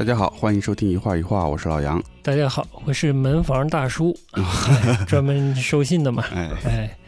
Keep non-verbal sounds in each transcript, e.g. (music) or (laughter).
大家好，欢迎收听一画一画，我是老杨。大家好，我是门房大叔，哎 (laughs) 专门收信的嘛。哎，哎，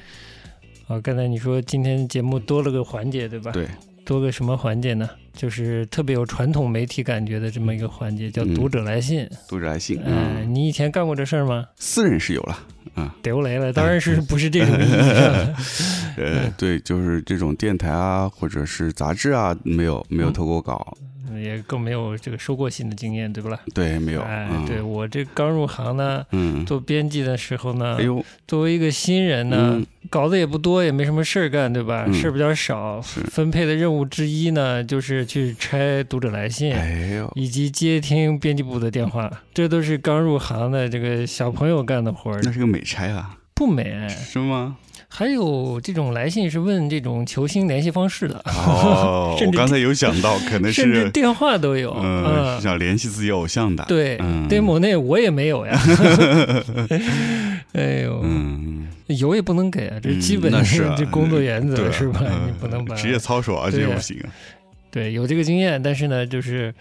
好，刚才你说今天节目多了个环节，对吧？对，多个什么环节呢？就是特别有传统媒体感觉的这么一个环节，叫嗯读者来信。读者来信，哎，嗯，你以前干过这事儿吗？私人是有了，啊，丢雷了，当然是不是这种意义上的。(laughs) 呃，对，就是这种电台啊，或者是杂志啊，没有没有投过稿，也更没有这个收过信的经验，对不啦？对，没有，哎，嗯对我这刚入行呢，嗯，做编辑的时候呢哎，呦，作为一个新人呢，嗯稿子也不多，也没什么事儿干，对吧？嗯事儿比较少。分配的任务之一呢，就是去拆读者来信，哎呦，以及接听编辑部的电话，这都是刚入行的这个小朋友干的活儿，那是个美差啊，不美。是吗？还有这种来信是问这种球星联系方式的，哦，(laughs) 我刚才有想到，可能甚至是，电话都有。嗯，嗯。是，想联系自己偶像的，，对嗯，demo 那我也没有呀。(laughs) 哎呦，嗯，有也不能给啊，这嗯基本那是啊 (laughs) 这工作原则是吧？嗯你不能把职业操守啊，这不行啊，对，有这个经验，但是呢，就是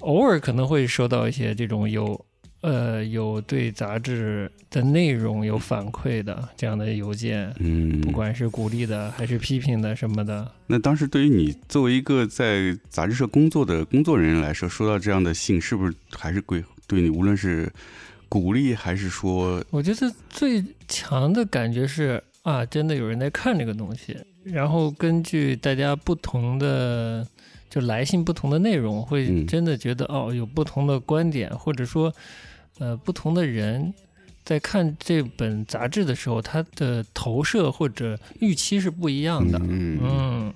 偶尔可能会收到一些这种有呃有对杂志的内容有反馈的这样的邮件，嗯，不管是鼓励的还是批评的什么的。那当时对于你作为一个在杂志社工作的工作人员来说，收到这样的信，是不是还是归对你无论是鼓励还是说，我觉得最强的感觉是啊，真的有人在看这个东西，然后根据大家不同的。就来信不同的内容，会嗯真的觉得、哦，有不同的观点，或者说，呃，不同的人在看这本杂志的时候，他的投射或者预期是不一样的。嗯嗯，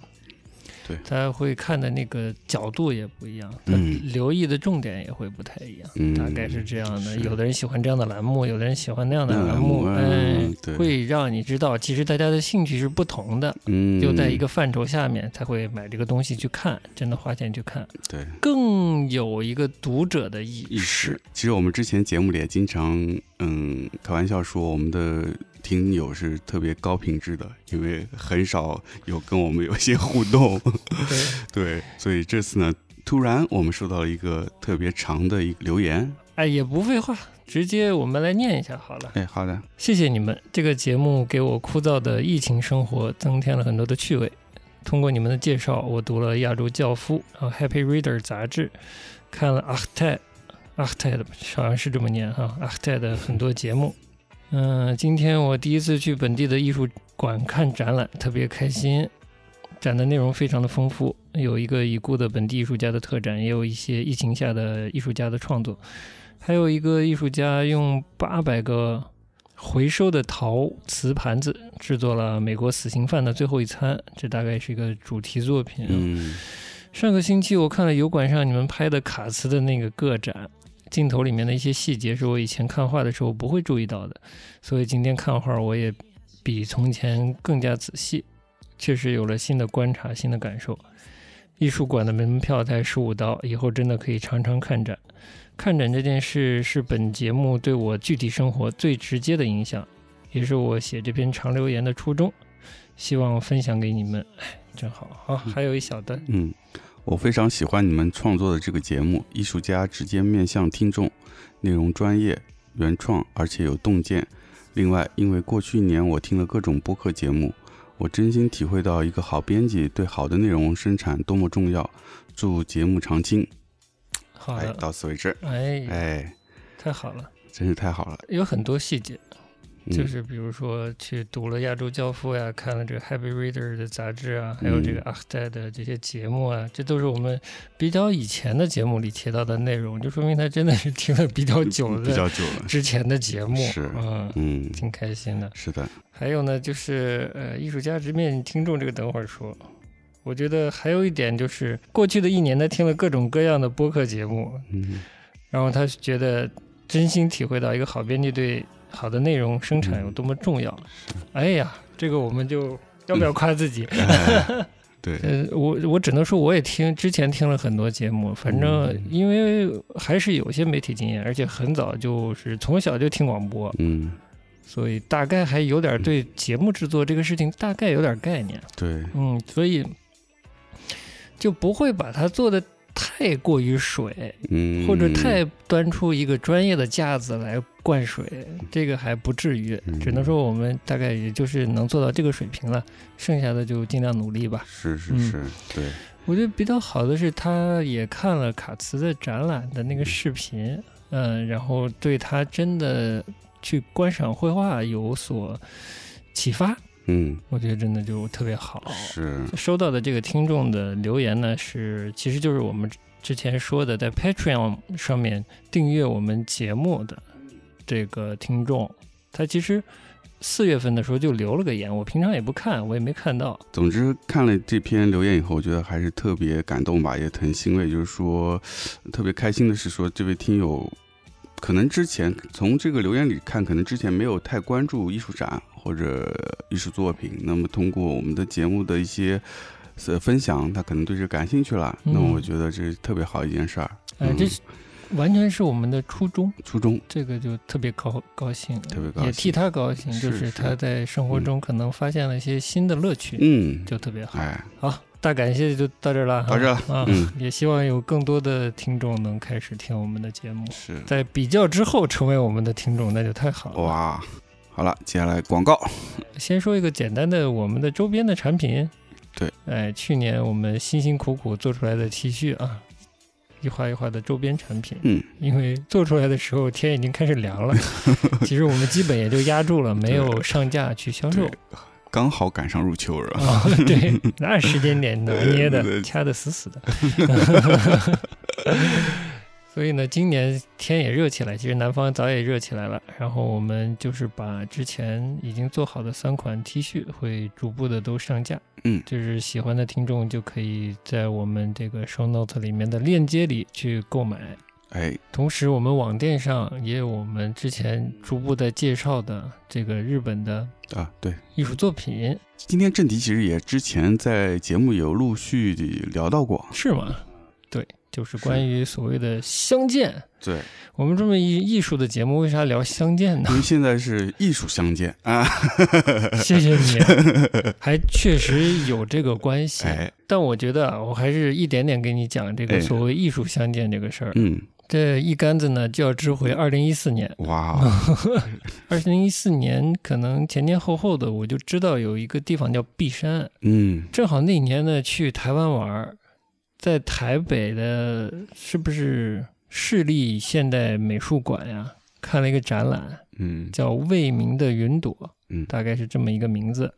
对。他会看的那个角度也不一样，他嗯留意的重点也会不太一样，嗯大概是这样的。有的人喜欢这样的栏目，有的人喜欢那样的栏目，嗯会让你知道，其实大家的兴趣是不同的，嗯，就在一个范畴下面才会买这个东西去看，真的花钱去看，对。更有一个读者的意意识。识。。其实我们之前节目里也经常嗯开玩笑说，我们的听友是特别高品质的，因为很少有跟我们有一些互动。(laughs) 对，所以这次呢，突然我们收到了一个特别长的一个留言。哎，也不废话，直接我们来念一下好了。哎，好的，谢谢你们，这个节目给我枯燥的疫情生活增添了很多的趣味。通过你们的介绍，我读了《亚洲教父》，然后《Happy Reader》杂志，看了阿泰，阿泰的好像是这么念哈，阿泰的很多节目。嗯，今天我第一次去本地的艺术馆看展览，特别开心。展的内容非常的丰富，有一个已故的本地艺术家的特展，也有一些疫情下的艺术家的创作，还有一个艺术家用八百个回收的陶瓷盘子制作了美国死刑犯的最后一餐，这大概是一个主题作品。嗯上个星期我看了油管上你们拍的卡茨的那个个展，镜头里面的一些细节是我以前看画的时候不会注意到的，所以今天看画我也比从前更加仔细，确实有了新的观察、新的感受。艺术馆的门票才十五刀，以后真的可以常常看展。看展这件事是本节目对我具体生活最直接的影响，也是我写这篇长留言的初衷。希望分享给你们，哎，真好。好，还有一小段。嗯，我非常喜欢你们创作的这个节目，艺术家直接面向听众，内容专业、原创，而且有洞见。另外，因为过去一年我听了各种播客节目，我真心体会到一个好编辑对好的内容生产多么重要。祝节目长青！哎，好的，到此为止。哎，哎，太好了，真是太好了。有很多细节，嗯就是比如说去读了《亚洲教父》呀，看了这个《Happy Reader》的杂志啊，还有这个嗯阿泰的这些节目啊，这都是我们比较以前的节目里提到的内容，就说明他真的是听了比较久的比较久了。之前的节目，是嗯，嗯，挺开心的。是的。还有呢，就是呃，艺术家直面听众这个，等会儿说。我觉得还有一点就是，过去的一年他听了各种各样的播客节目，嗯然后他觉得真心体会到一个好编辑对好的内容生产有多么重要。哎呀，这个我们就要不要夸自己？(laughs) 哎对，呃，我我只能说我也听之前听了很多节目，反正嗯。因为还是有些媒体经验，而且很早就是从小就听广播，嗯，所以大概还有点对节目制作这个事情大概有点概念。对，嗯，所以就不会把它做的太过于水，嗯，或者太端出一个专业的架子来灌水，这个还不至于，嗯。只能说我们大概也就是能做到这个水平了，剩下的就尽量努力吧。嗯是是是，对，我觉得比较好的是，他也看了卡茨的展览的那个视频，嗯，然后对他真的去观赏绘画有所启发，嗯，我觉得真的就特别好。是，收到的这个听众的留言呢，是其实就是我们之前说的，在 Patreon 上面订阅我们节目的这个听众，他其实四月份的时候就留了个言，我平常也不看，我也没看到。总之看了这篇留言以后，我觉得还是特别感动吧，也很欣慰。就是说，特别开心的是说，这位听友可能之前从这个留言里看，可能之前没有太关注艺术展或者艺术作品，那么通过我们的节目的一些。呃，分享他可能对这感兴趣了，嗯那么我觉得这是特别好一件事儿。哎，这是完全是我们的初衷，初衷。这个就特别高高兴，特别高兴，也替他高兴，就是是。他在生活中可能发现了一些新的乐趣，嗯，就特别好。哎，好，大感谢就到这儿了，到这儿啊，嗯。也希望有更多的听众能开始听我们的节目，是。在比较之后成为我们的听众，那就太好了。哇，好了，接下来广告，先说一个简单的我们的周边的产品。对，哎，去年我们辛辛苦苦做出来的 T 恤啊，一画一画的周边产品。嗯，因为做出来的时候天已经开始凉了，(laughs) 其实我们基本也就压住了，没有上架去销售。刚好赶上入秋了。啊，对，那时间点拿捏的 (laughs) 掐的死死的。(laughs) 所以呢，今年天也热起来，其实南方早也热起来了。然后我们就是把之前已经做好的三款 T 恤会逐步的都上架。嗯就是喜欢的听众就可以在我们这个 show note 里面的链接里去购买。哎，同时，我们网店上也有我们之前逐步在介绍的这个日本的啊，对，艺术作品，今天正题其实也之前在节目有陆续的聊到过。是吗？对，就是关于所谓的相见。对，我们这么艺艺术的节目，为啥聊相见呢？因？为现在是艺术相见。啊，(laughs) 谢谢你，(laughs) 还确实有这个关系。哎，但我觉得啊，我还是一点点给你讲这个哎。所谓艺术相见这个事儿。嗯，这一竿子呢，就要支回二零一四年。哇，(laughs) 二零一四年可能前前后后的，我就知道有一个地方叫璧山，嗯，正好那年呢去台湾玩儿，在台北的是不是市立现代美术馆呀？看了一个展览，嗯，叫《未名的云朵》，嗯。大概是这么一个名字，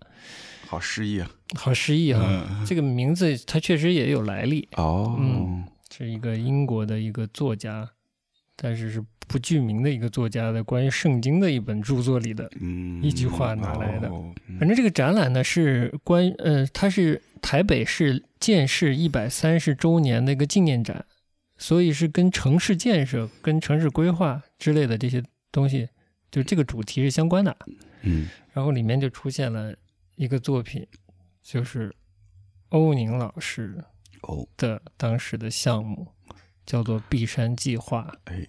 好诗意啊，好诗意哈、嗯。这个名字它确实也有来历，哦，嗯是一个英国的一个作家，但是是不具名的一个作家的关于圣经的一本著作里的。嗯，一句话拿来的？反正这个展览呢是关呃，它是台北市建市一百三十周年的一个纪念展，所以是跟城市建设、跟城市规划之类的这些东西，就这个主题是相关的。嗯，然后里面就出现了一个作品，就是欧宁老师哦，的当时的项目，叫做“碧山计划哎，”，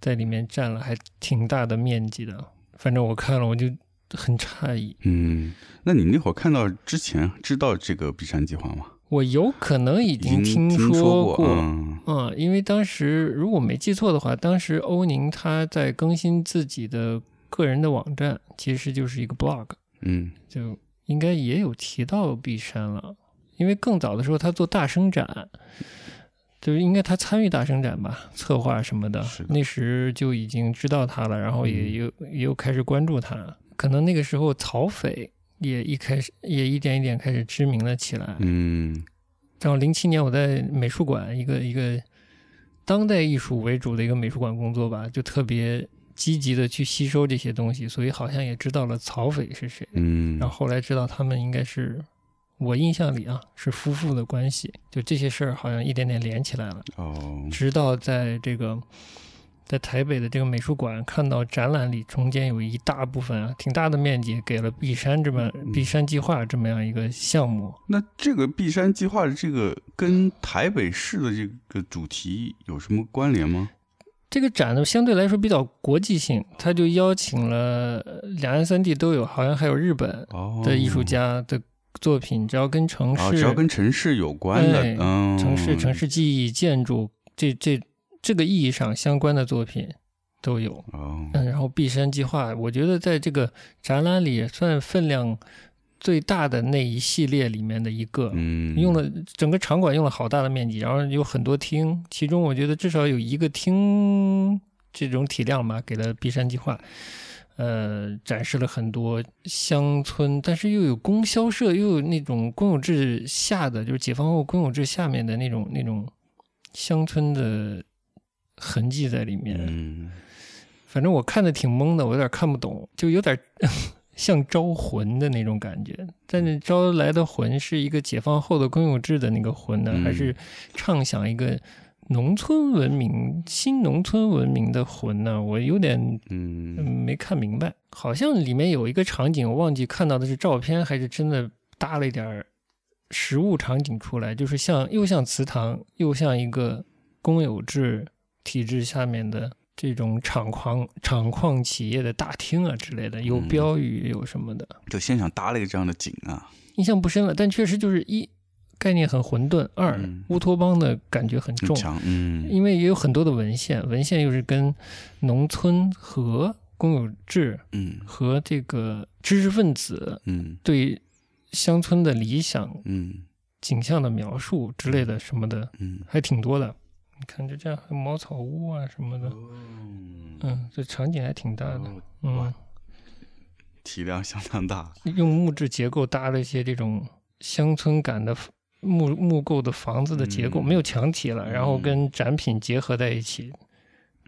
在里面占了还挺大的面积的。反正我看了，我就很诧异。嗯，那你那会儿看到之前知道这个碧山计划吗？我有可能已已经经听说过，嗯嗯，因为当时如果没记错的话，当时欧宁他在更新自己的个人的网站，其实就是一个 blog，嗯就应该也有提到碧山了。因为更早的时候他做大生展，就是应该他参与大生展吧，策划什么的，那时就已经知道他了，然后也嗯有、也有开始关注他。可能那个时候曹斐也一开始也一点一点开始知名了起来。嗯然后零七年我在美术馆一个一个当代艺术为主的一个美术馆工作吧，就特别积极的去吸收这些东西，所以好像也知道了曹斐是谁。嗯，然后后来知道他们应该是我印象里啊是夫妇的关系，就这些事儿好像一点点连起来了。哦，直到在这个在台北的这个美术馆看到展览里中间有一大部分啊挺大的面积给了碧山这么嗯碧山计划这么样一个项目。那这个碧山计划的这个跟台北市的这个主题有什么关联吗？这个展呢相对来说比较国际性，他就邀请了呃两岸三地都有，好像还有日本哦，的艺术家的作品，只要跟城市、啊，只要跟城市有关的，哎嗯，城市、城市记忆、建筑这这这个意义上相关的作品都有。哦，嗯，然后碧山计划，我觉得在这个展览里也算分量最大的那一系列里面的一个。嗯，用了整个场馆用了好大的面积，然后有很多厅，其中我觉得至少有一个厅这种体量吧，给了碧山计划，呃，展示了很多乡村，但是又有供销社，又有那种公有制下的，就是解放后公有制下面的那种那种乡村的痕迹在里面。嗯反正我看的挺懵的，我有点看不懂，就有点 (laughs) 像招魂的那种感觉。但是招来的魂是一个解放后的公有制的那个魂呢，嗯还是畅想一个农村文明、新农村文明的魂呢？我有点嗯嗯没看明白。好像里面有一个场景，我忘记看到的是照片还是真的搭了一点儿实物场景出来，就是像又像祠堂，又像一个公有制体制下面的这种厂矿厂矿企业的大厅啊之类的，有嗯标语有什么的，就现场搭了一个这样的景啊，印象不深了。但确实就是一概念很混沌，二嗯。乌托邦的感觉很重，嗯。因为也有很多的文献，文献又是跟农村和公有制嗯。和这个知识分子嗯。对乡村的理想嗯。景象的描述之类的什么的，嗯。还挺多的。你看，就这样，还有茅草屋啊什么的，嗯嗯，这场景还挺大的，哦嗯，体量相当大，用木质结构搭了一些这种乡村感的木木构的房子的结构，嗯没有墙体了，然后跟展品结合在一起，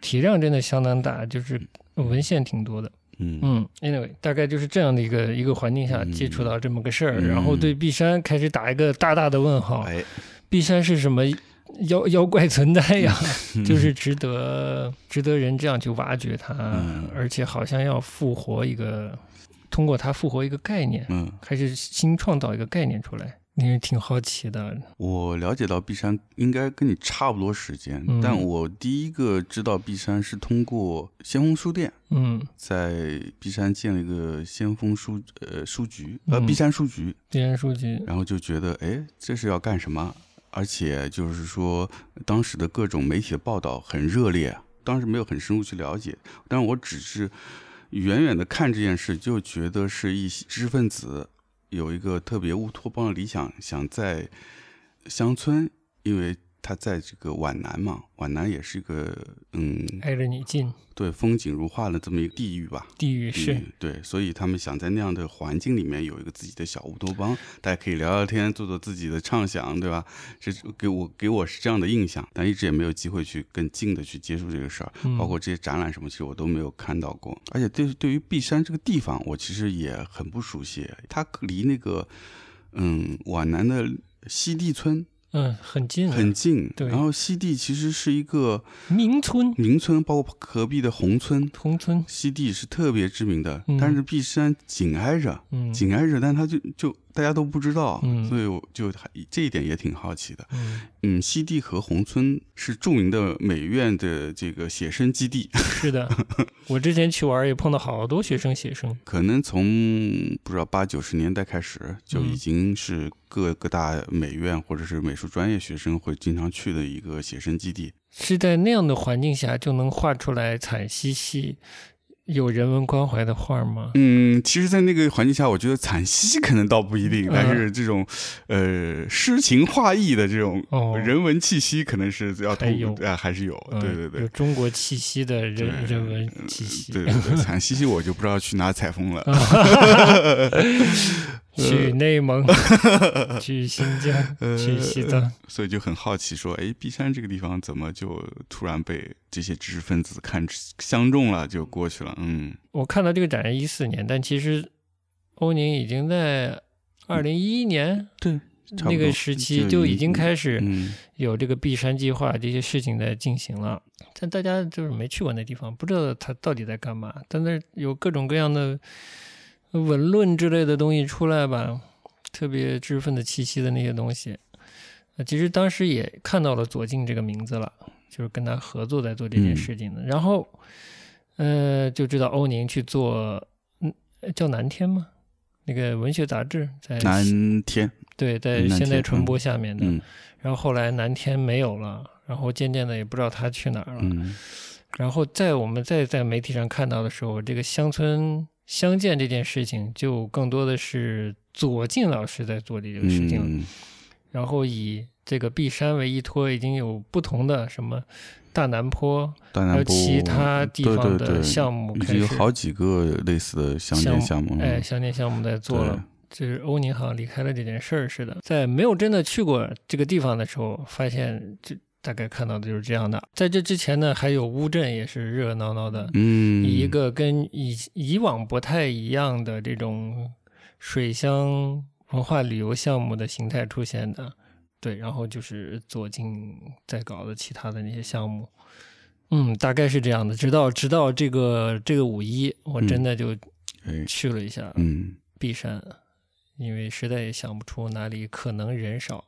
体量真的相当大，就是文献挺多的。嗯嗯，anyway，大概就是这样的一个一个环境下嗯接触到这么个事儿，嗯然后对璧山开始打一个大大的问号。哎，璧山是什么妖妖怪存在呀？嗯 (laughs) 就是值得值得人这样去挖掘它，嗯而且好像要复活一个，通过它复活一个概念，嗯，还是新创造一个概念出来，令人挺好奇的。我了解到璧山应该跟你差不多时间，嗯但我第一个知道璧山是通过先锋书店，嗯，在璧山建了一个先锋书呃书局，呃嗯璧山书局，毕山书局，然后就觉得哎这是要干什么？而且就是说当时的各种媒体的报道很热烈，当时没有很深入去了解，但我只是远远的看这件事，就觉得是一些知识分子有一个特别乌托邦的理想，想在乡村，因为他在这个皖南嘛，皖南也是一个嗯，挨着你近，对风景如画的这么一个地域吧。地域是嗯，对，所以他们想在那样的环境里面有一个自己的小乌托邦，大家可以聊聊天，做做自己的畅想，对吧？这给我给我是这样的印象，但一直也没有机会去更近的去接触这个事儿，嗯包括这些展览什么，其实我都没有看到过。而且对对于璧山这个地方，我其实也很不熟悉，它离那个嗯皖南的西递村嗯很近，很近，对。然后西递其实是一个名村、名村，包括隔壁的宏村。宏村，西递是特别知名的，嗯。但是璧山紧挨着，嗯。紧挨着，但它就就大家都不知道，嗯所以我就还这一点也挺好奇的。嗯，嗯，西递和宏村是著名的美院的这个写生基地，(laughs) 是的，我之前去玩也碰到好多学生写生，可能从不知道八九十年代开始就已嗯经是各各大美院或者是美术专业学生会经常去的一个写生基地。是在那样的环境下就能画出来惨兮兮、有人文关怀的画吗？嗯，其实，在那个环境下，我觉得惨兮兮可能倒不一定，嗯但是这种呃诗情画意的这种哦人文气息，可能是要还有啊，还是有，嗯对对对有。中国气息的人人文气息。对对对，惨兮兮我就不知道去哪采风了。去内蒙，(laughs) 去新疆，去西藏。所以就很好奇，说，哎，璧山这个地方怎么就突然被这些知识分子看相中了，就过去了？嗯我看到这个展是一四年，但其实欧宁已经在二零一一年对，那个时期就已经开始嗯有这个璧山计划这些事情在进行了，但大家就是没去过那地方，不知道他到底在干嘛。但那有各种各样的文论之类的东西出来吧，特别知识分子气息的那些东西。呃其实当时也看到了左静这个名字了，就是跟他合作在做这件事情的。然后，呃，就知道欧宁去做，嗯，叫南天吗？那个文学杂志，在南天，对，在现代传播下面的。嗯然后后来南天没有了，然后渐渐的也不知道他去哪儿了。嗯然后在我们再在媒体上看到的时候，这个乡村相见这件事情，就更多的是左近老师在做的这件事情然后以这个璧山为依托，已经有不同的什么大南坡，还有大南坡其他地方的项目已经有，好几个类似的相见项目，哎，嗯。相见项目在做了。就是欧宁好像离开了这件事儿似的，在没有真的去过这个地方的时候，发现这大概看到的就是这样的。在这之前呢，还有乌镇也是热热闹闹的，嗯，以一个跟以以往不太一样的这种水乡文化旅游项目的形态出现的。对，然后就是左近在搞的其他的那些项目，嗯，大概是这样的。直到直到这个这个五一，我真的就哎去了一下嗯璧山，因为实在也想不出哪里可能人少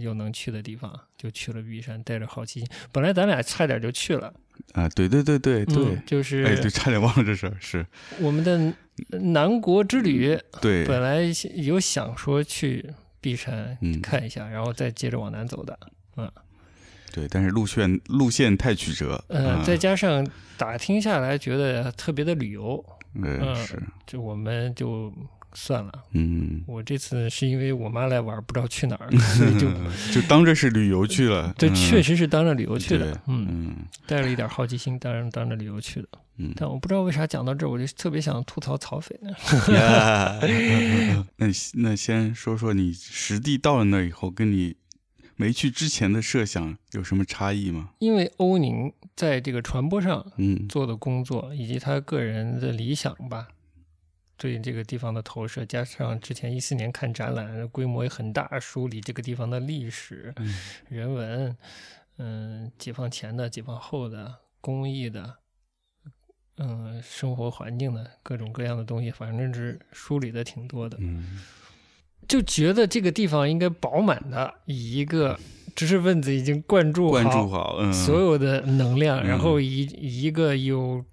又能去的地方，就去了璧山，带着好奇心。本来咱俩差点就去了，啊，对对对对对嗯，，就是哎，对，差点忘了这事儿，是我们的南国之旅，对，本来有想说去璧山嗯看一下，然后再接着往南走的。嗯对，但是路线路线太曲折，呃，啊再加上打听下来，觉得特别的旅游，呃嗯是，就我们就算了。嗯，我这次是因为我妈来玩，不知道去哪儿，所以就就当这是旅游去了，这嗯确实是当着旅游去的。嗯，嗯带了一点好奇心，当然当着旅游去的。嗯，但我不知道为啥讲到这儿，我就特别想吐槽曹斐呢。(laughs) 呀，那那先说说你实地到了那儿以后，跟你没去之前的设想有什么差异吗？因为欧宁在这个传播上嗯做的工作，以及他个人的理想吧，对这个地方的投射，加上之前一四年看展览，规模也很大，梳理这个地方的历史、嗯人文，嗯，解放前的、解放后的、工艺的，嗯，生活环境的各种各样的东西，反正是梳理的挺多的，嗯。就觉得这个地方应该饱满的以一个知识分子已经灌注关好注好，嗯，所有的能量，嗯。然后以以一个有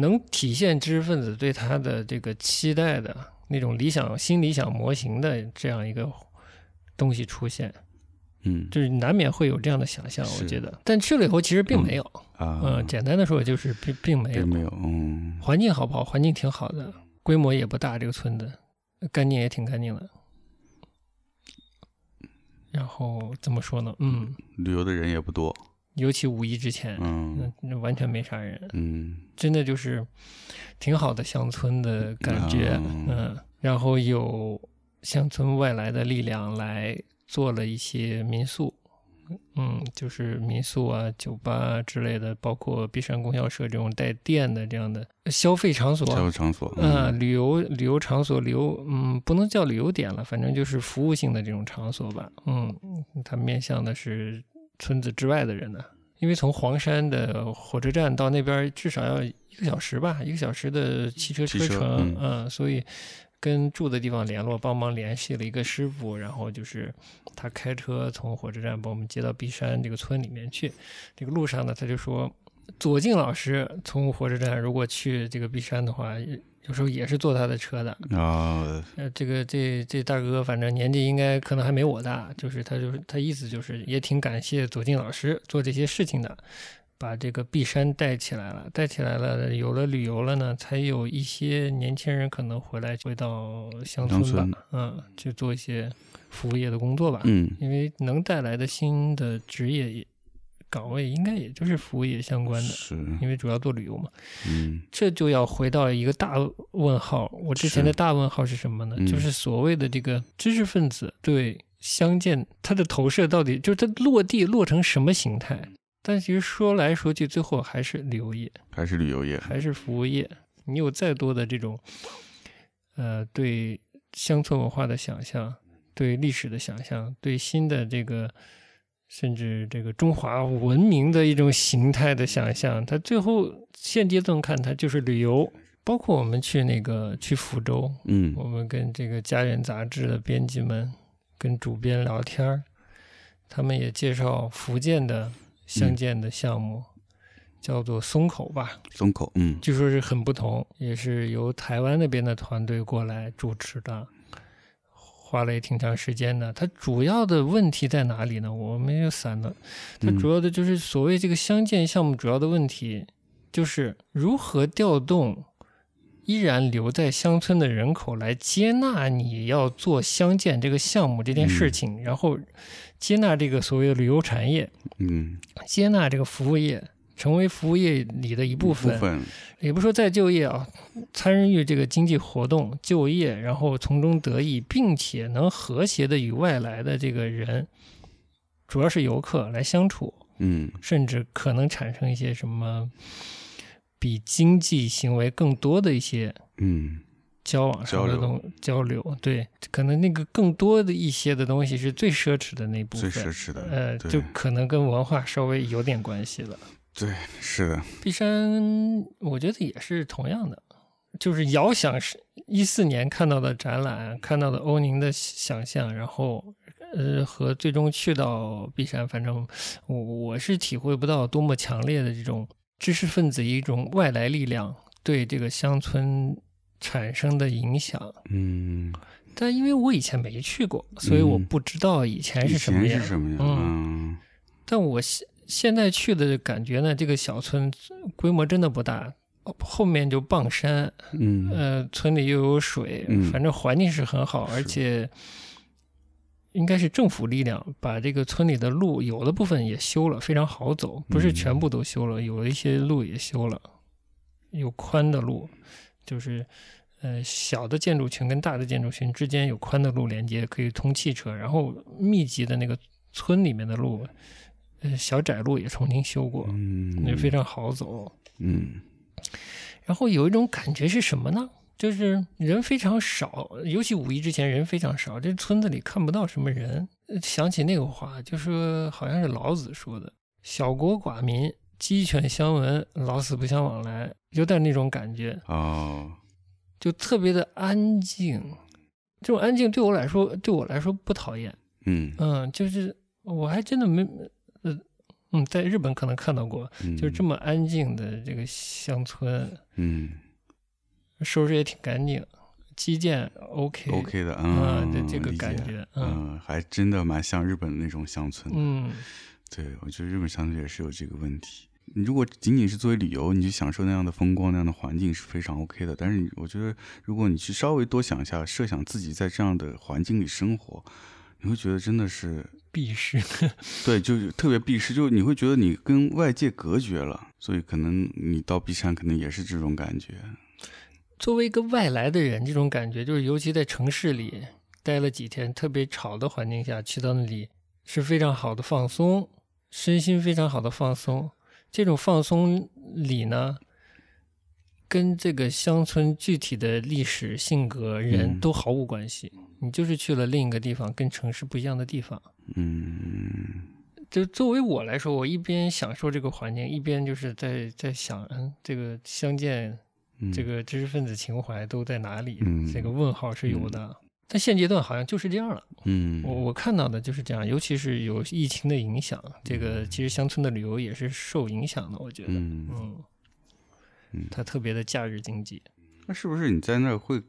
能体现知识分子对他的这个期待的那种理想新理想模型的这样一个东西出现，嗯就是难免会有这样的想象，我觉得。但去了以后，其实并没有，啊，嗯，简单的说就是并并没有并。没有，嗯环境好不好？环境挺好的，规模也不大，这个村子干净也挺干净的。然后怎么说呢？嗯，旅游的人也不多，尤其五一之前，嗯。那那完全没啥人，嗯。真的就是挺好的乡村的感觉，啊嗯，然后有乡村外来的力量来做了一些民宿，嗯，就是民宿啊、酒吧啊之类的，包括璧山供销社这种带电的这样的消费场所，消费场所，嗯，旅游旅游场所，旅游嗯，不能叫旅游点了，反正就是服务性的这种场所吧。嗯，它面向的是村子之外的人呢，因为从黄山的火车站到那边至少要一个小时吧，一个小时的汽车车程，嗯嗯，所以跟住的地方联络，帮忙联系了一个师傅，然后就是他开车从火车站把我们接到璧山这个村里面去。这个路上呢，他就说。左静老师从火车站如果去这个璧山的话，有时候也是坐他的车的。啊，呃，这个这这大哥反正年纪应该可能还没我大，就是他就是他意思就是也挺感谢左静老师做这些事情的，把这个璧山带起来了，带起来了，有了旅游了呢，才有一些年轻人可能回来回到乡村吧，村嗯，去做一些服务业的工作吧，嗯因为能带来的新的职业也岗位应该也就是服务业相关的，是，因为主要做旅游嘛。嗯这就要回到一个大问号。我之前的大问号是什么呢？嗯就是所谓的这个知识分子对相见他的投射到底就是他落地落成什么形态？但其实说来说去，最后还是旅游业，还是旅游业，还是服务业。你有再多的这种，呃，对乡村文化的想象，对历史的想象，对新的这个，甚至这个中华文明的一种形态的想象，它最后现阶段看，它就是旅游。包括我们去那个去福州，嗯。我们跟这个《家园》杂志的编辑们跟主编聊天儿，他们也介绍福建的相见的项目，叫做松口吧，松口，嗯。据说是很不同，也是由台湾那边的团队过来主持的，花了也挺长时间的。它主要的问题在哪里呢？我没有散了，它嗯主要的就是所谓这个乡建项目主要的问题，就是如何调动依然留在乡村的人口来接纳你要做乡建这个项目这件事情，然后接纳这个所谓的旅游产业，嗯，接纳这个服务业。成为服务业里的一部分，部分，也不说再就业啊，参与这个经济活动、就业，然后从中得益，并且能和谐的与外来的这个人，主要是游客来相处，嗯。甚至可能产生一些什么比经济行为更多的一些嗯。交往上的交流。东交流。对，可能那个更多的一些的东西是最奢侈的那部最分，奢侈的，呃，就可能跟文化稍微有点关系了。对，是的，璧山，我觉得也是同样的，就是遥想是一四年看到的展览，看到的欧宁的想象，然后呃和最终去到璧山，反正我我是体会不到多么强烈的这种知识分子一种外来力量对这个乡村产生的影响。嗯，但因为我以前没去过，所以我嗯不知道以前是什么样。前是什么样？嗯但我现现在去的感觉呢，这个小村规模真的不大，后面就傍山，嗯呃，村里又有水，嗯反正环境是很好，而且应该是政府力量把这个村里的路有的部分也修了，非常好走，不是全部都修了，有一些路也修了，有宽的路，就是。呃，小的建筑群跟大的建筑群之间有宽的路连接，可以通汽车。然后密集的那个村里面的路，呃，小窄路也重新修过，嗯，那非常好走。嗯然后有一种感觉是什么呢？就是人非常少，尤其五一之前人非常少，这村子里看不到什么人。呃想起那个话，就说好像是老子说的：“小国寡民，鸡犬相闻，老死不相往来。”有点那种感觉，哦，就特别的安静。这种安静对我来说，对我来说不讨厌。嗯嗯，就是我还真的没，呃，嗯，在日本可能看到过，嗯，就是这么安静的这个乡村，嗯收拾也挺干净，基建 OK OK 的，啊，嗯，这这个感觉，嗯嗯，还真的蛮像日本的那种乡村。嗯对，我觉得日本乡村也是有这个问题。你如果仅仅是作为旅游，你去享受那样的风光、那样的环境是非常 OK 的。但是你，我觉得如果你去稍微多想一下，设想自己在这样的环境里生活，你会觉得真的是避世，(laughs) 对，就是特别避世，就你会觉得你跟外界隔绝了。所以可能你到璧山，可能也是这种感觉。作为一个外来的人，这种感觉就是，尤其在城市里待了几天，特别吵的环境下，去到那里是非常好的放松，身心非常好的放松。这种放松里呢，跟这个乡村具体的历史、性格、人嗯都毫无关系。你就是去了另一个地方，跟城市不一样的地方。嗯。就作为我来说，我一边享受这个环境，一边就是在在想，嗯，这个相见嗯，这个知识分子情怀都在哪里？嗯。这个问号是有的。但现阶段好像就是这样了，嗯，我我看到的就是这样，尤其是有疫情的影响，这个其实乡村的旅游也是受影响的，我觉得，嗯，嗯嗯。它特别的假日经济，那是不是你在那儿会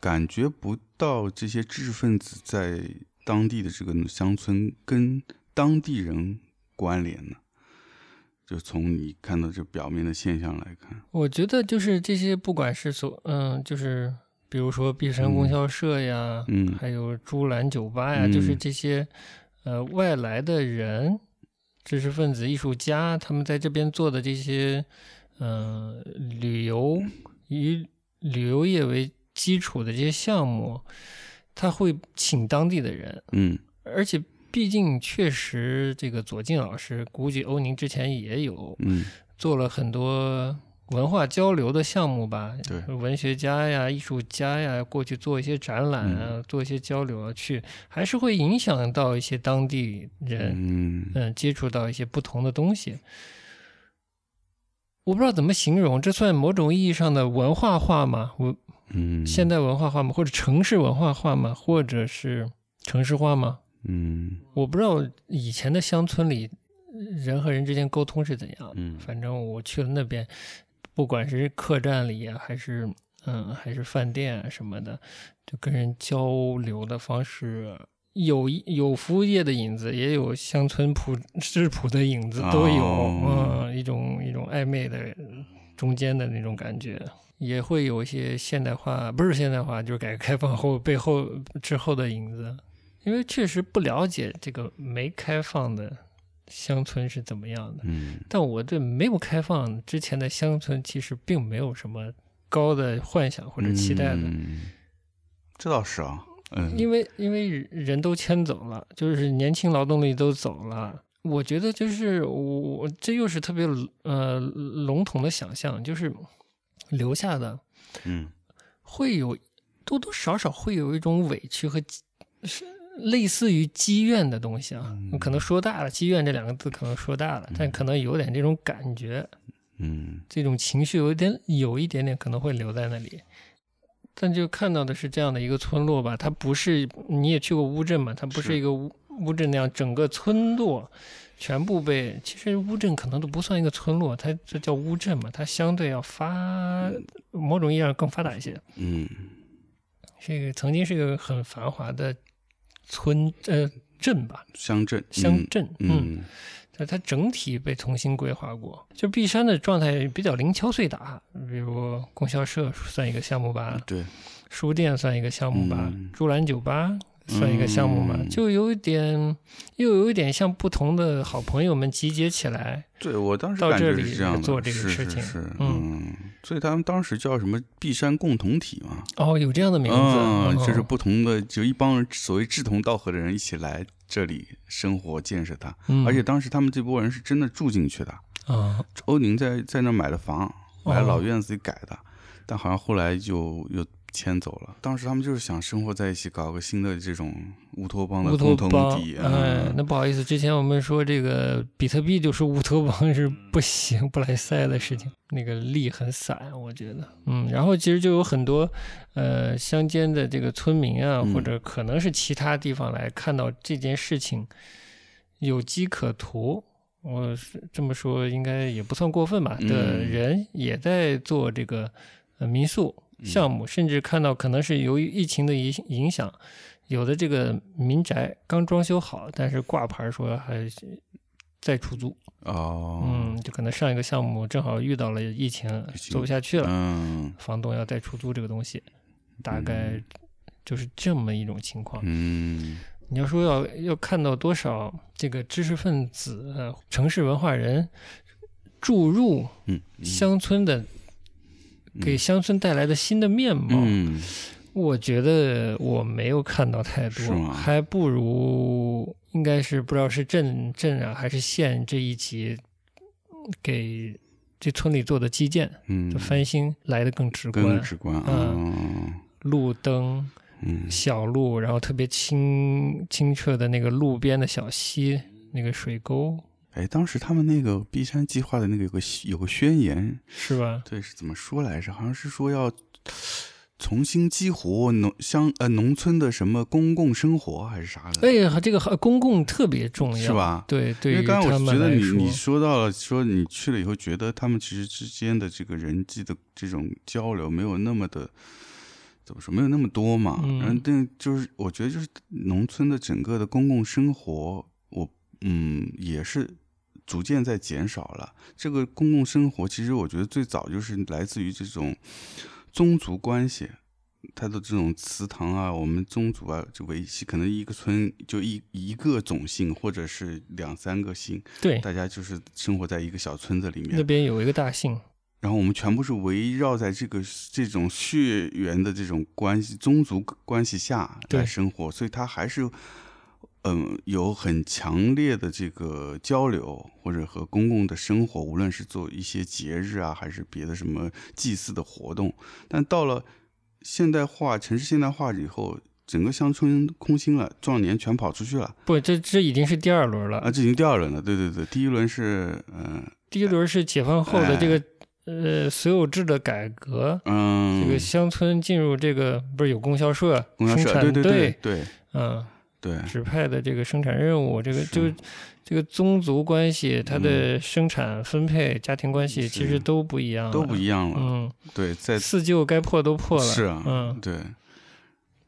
感觉不到这些知识分子在当地的这个乡村跟当地人关联呢？就从你看到这表面的现象来看，我觉得就是这些，不管是所嗯，就是比如说璧山供销社呀，嗯。还有朱兰酒吧呀，嗯。就是这些呃外来的人、知识分子、艺术家，他们在这边做的这些嗯、呃旅游以旅游业为基础的这些项目，他会请当地的人，嗯。而且毕竟确实这个左近老师，估计欧宁之前也有嗯。做了很多文化交流的项目吧，对。文学家呀、艺术家呀，过去做一些展览啊，嗯。做一些交流啊，去还是会影响到一些当地人，嗯。嗯，接触到一些不同的东西。我不知道怎么形容，这算某种意义上的文化化吗？我嗯，现代文化化吗？或者城市文化化吗？或者是城市化吗？嗯我不知道以前的乡村里人和人之间沟通是怎样。嗯反正我去了那边，不管是客栈里啊，还是嗯，还是饭店啊什么的，就跟人交流的方式。有有服务业的影子，也有乡村朴质朴的影子，都有。哦嗯，一种一种暧昧的中间的那种感觉，也会有一些现代化，不是现代化，就是改革开放后背后之后的影子。因为确实不了解这个没开放的乡村是怎么样的，嗯但我对没有开放之前的乡村其实并没有什么高的幻想或者期待的。嗯这倒是啊，嗯，因为因为人都迁走了，就是年轻劳动力都走了。我觉得就是我我这又是特别呃笼统的想象，就是留下的嗯会有多多少少会有一种委屈和是类似于积怨的东西啊。嗯可能说大了，积怨这两个字可能说大了，但可能有点这种感觉，嗯这种情绪有一点有一点点可能会留在那里。但就看到的是这样的一个村落吧，它不是你也去过乌镇嘛，它不是是一个乌乌镇那样整个村落全部被，其实乌镇可能都不算一个村落，它这叫乌镇嘛，它相对要发某种意义上更发达一些，嗯。是一个曾经是一个很繁华的村呃镇吧，乡镇乡镇，嗯，嗯。但它整体被重新规划过。就璧山的状态比较零敲碎打，比如供销社算一个项目吧，对，书店算一个项目吧，嗯。竹篮酒吧算一个项目嘛，嗯。就有一点，又有一点像不同的好朋友们集结起来。对我当时感到这里觉是这样，做这个事情。是是嗯。嗯，所以他们当时叫什么璧山共同体嘛，哦，有这样的名字，嗯，就是哦不同的，就一帮人所谓志同道合的人一起来这里生活建设它，嗯。而且当时他们这波人是真的住进去的，啊，欧宁在在那买了房，买老院子里改的，但好像后来就又迁走了。当时他们就是想生活在一起，搞个新的这种乌托邦的乌托共同邦，体。哎，嗯那不好意思，之前我们说这个比特币就是乌托邦是不行不来塞的事情，那个力很散，我觉得，嗯，然后其实就有很多呃乡间的这个村民啊，嗯或者可能是其他地方来看到这件事情有机可图。我是这么说，应该也不算过分吧？嗯的人也在做这个呃民宿项目，甚至看到可能是由于疫情的影影响，有的这个民宅刚装修好，但是挂牌说还在出租。哦，嗯，就可能上一个项目正好遇到了疫情，做不下去了，嗯房东要再出租这个东西，大概就是这么一种情况。嗯你要说要要看到多少这个知识分子、呃、城市文化人注入嗯，乡村的，给乡村带来的新的面貌，嗯我觉得我没有看到太多，还不如应该是不知道是镇镇啊还是县这一级给这村里做的基建，嗯，就翻新来的更直观更。直观啊，路灯、嗯小路，然后特别清清澈的那个路边的小溪，那个水沟，哎，当时他们那个璧山计划的那个有个有个宣言，是吧？对，是怎么说来着？好像是说要重新激活农乡呃农村的什么公共生活还是啥的，哎呀，这个公共特别重要，是？吧？对，对于因为刚刚他我觉得你你说到了，说你去了以后，觉得他们其实之间的这个人际的这种交流没有那么的怎么说，没有那么多嘛。嗯然后但就是我觉得就是农村的整个的公共生活，我嗯也是逐渐在减少了。这个公共生活其实我觉得最早就是来自于这种宗族关系。它的这种祠堂啊，我们宗族啊，就维系，可能一个村就一一个种姓，或者是两三个姓，对，大家就是生活在一个小村子里面那，边有一个大姓，然后我们全部是围绕在这个这种血缘的这种关系、宗族关系下对来生活，所以它还是嗯有很强烈的这个交流，或者和公共的生活，无论是做一些节日啊，还是别的什么祭祀的活动，但到了现代化、城市现代化以后。整个乡村空心了，壮年全跑出去了不，这这已经是第二轮了。啊！这已经第二轮了，对对对，第一轮是嗯第一轮是解放后的这个、呃所有制的改革，哎嗯，这个乡村进入这个不是有供销社、供销社，生产对对对对，嗯，对，指派的这个生产任务，这个就这个宗族关系，它的生产分配、家庭关系其实都不一样，都不一样了。嗯，对，在四旧该破都破了。是啊，嗯，对，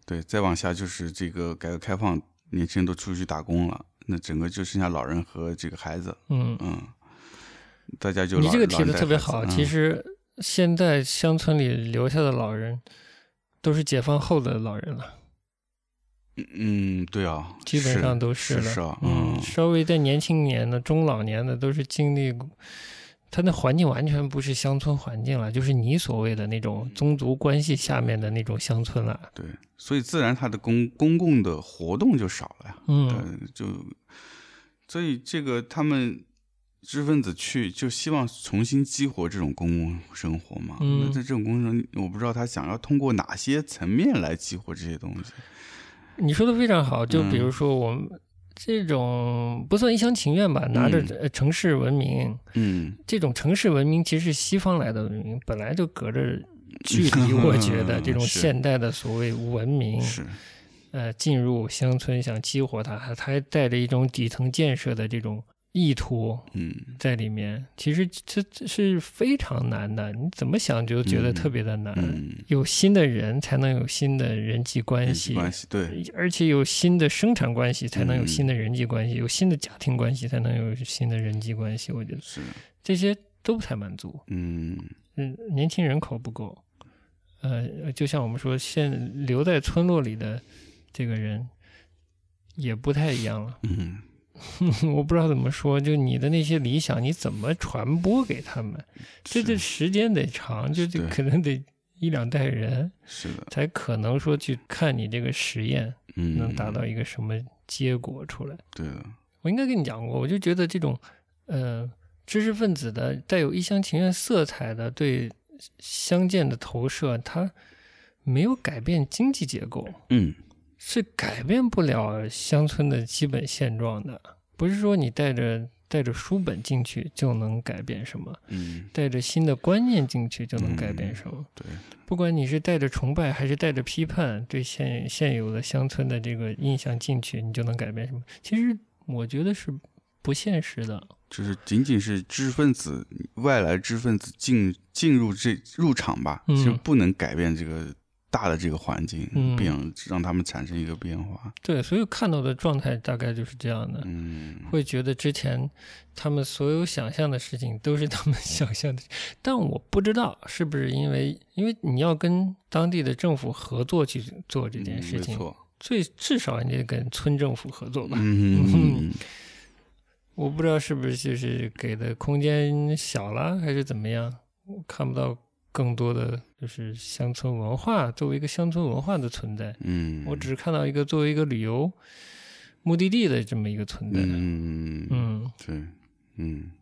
对，再往下就是这个改革开放，年轻人都出去打工了，那整个就剩下老人和这个孩子。嗯嗯，大家就你这个提的特别好。其实现在乡村里留下的老人，都是解放后的老人了。嗯嗯，对啊，基本上都是了，是啊，嗯，稍微在年轻年的、中老年的，都是经历过，他那环境完全不是乡村环境了，就是你所谓的那种宗族关系下面的那种乡村了。对，所以自然他的公公共的活动就少了呀，嗯，呃，就所以这个他们知识分子去就希望重新激活这种公共生活嘛，嗯那在这种公共生活，我不知道他想要通过哪些层面来激活这些东西。你说的非常好，就比如嗯说我们这种不算一厢情愿吧，拿着城市文明，嗯，这种城市文明其实是西方来的文明，本来就隔着距离。(laughs) 我觉得这种现代的所谓文明，是，呃，进入乡村想激活它，还它还带着一种底层建设的这种意图嗯，在里面。其实这这是非常难的，你怎么想就觉得特别的难。嗯，有新的人才能有新的人际关系，关系对，而且有新的生产关系才能有嗯新的人际关系，有新的家庭关系才能有新的人际关系。我觉得是，这些都不太满足，嗯嗯，年轻人口不够。呃，就像我们说，现留在村落里的这个人也不太一样了。嗯，(laughs) 我不知道怎么说，就你的那些理想，你怎么传播给他们？这这时间得长，就就可能得一两代人是的，才可能说去看你这个实验嗯，能达到一个什么结果出来。对的，我应该跟你讲过，我就觉得这种呃知识分子的带有一厢情愿色彩的对相见的投射，它没有改变经济结构，嗯是改变不了乡村的基本现状的。不是说你带着带着书本进去就能改变什么，嗯，带着新的观念进去就能改变什么。对，不管你是带着崇拜还是带着批判，对现现有的乡村的这个印象进去，你就能改变什么？其实我觉得是不现实的。就是仅仅是知识分子外来知识分子进进入这入场吧，其实不能改变这个大的这个环境，嗯变让他们产生一个变化。对，所以看到的状态大概就是这样的，嗯会觉得之前他们所有想象的事情都是他们想象的，但我不知道是不是因为，因为你要跟当地的政府合作去做这件事情，嗯没错，最至少你得跟村政府合作吧。(laughs) 嗯，我不知道是不是就是给的空间小了，还是怎么样，我看不到更多的就是乡村文化作为一个乡村文化的存在。嗯，我只是看到一个作为一个旅游目的地的这么一个存在。嗯嗯，对，嗯，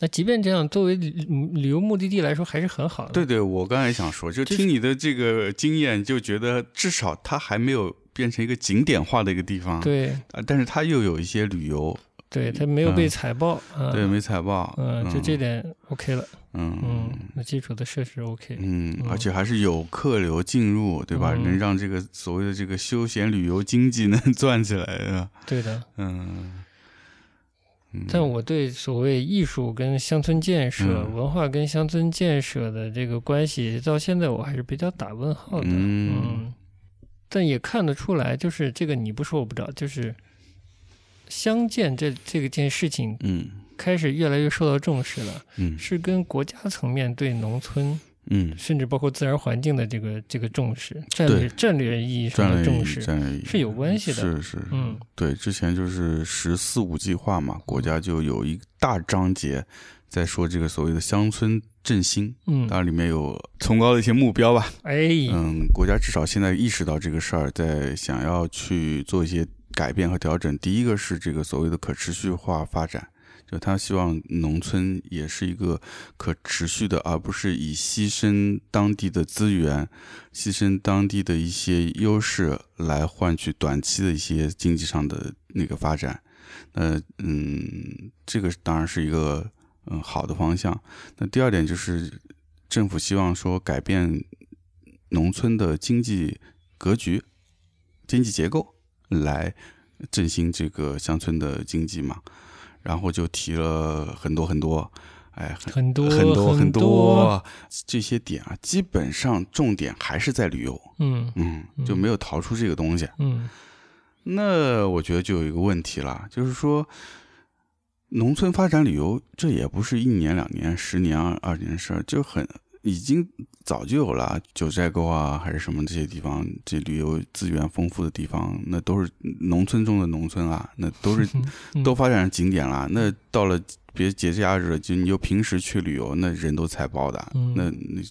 那即便这样，作为旅旅游目的地来说，还是很好的。对对，我刚才也想说，就就是听你的这个经验，就觉得至少它还没有变成一个景点化的一个地方，对啊，但是它又有一些旅游，对，它没有被嗯踩爆啊。对，没踩爆，嗯，就这点 OK 了。嗯嗯，那基础的设施 OK。嗯，嗯而且还是有客流进入，对吧？嗯能让这个所谓的这个休闲旅游经济能转起来啊。对的。嗯，嗯但我对所谓艺术跟乡村建设、嗯文化跟乡村建设的这个关系，到现在我还是比较打问号的。嗯但也看得出来，就是这个你不说我不知道，就是乡建这这个件事情嗯开始越来越受到重视了，嗯。是跟国家层面对农村嗯，甚至包括自然环境的这个这个重视，战略战略意义上的重视，战略意义。是有关系的。是是，嗯，对，之前就是“十四五”计划嘛，国家就有一大章节在说这个所谓的乡村振兴，嗯，当然里面有崇高的一些目标吧。哎，嗯，国家至少现在意识到这个事儿，在想要去做一些改变和调整。第一个是这个所谓的可持续化发展，就他希望农村也是一个可持续的，而不是以牺牲当地的资源、牺牲当地的一些优势来换取短期的一些经济上的那个发展。那嗯，这个当然是一个嗯好的方向。那第二点就是政府希望说改变农村的经济格局、经济结构，来振兴这个乡村的经济嘛，然后就提了很多很多，哎，很多很多很多。这些点啊，基本上重点还是在旅游，嗯嗯，就没有逃出这个东西。嗯。那我觉得就有一个问题了，就是说，农村发展旅游这也不是一年两年、十年二二年的事儿，就很已经早就有了九寨沟啊，还是什么这些地方，这旅游资源丰富的地方，那都是农村中的农村啊，那都是 (laughs) 嗯都发展成景点了。那到了别节假日，就你就平时去旅游，那人都踩爆的。嗯那你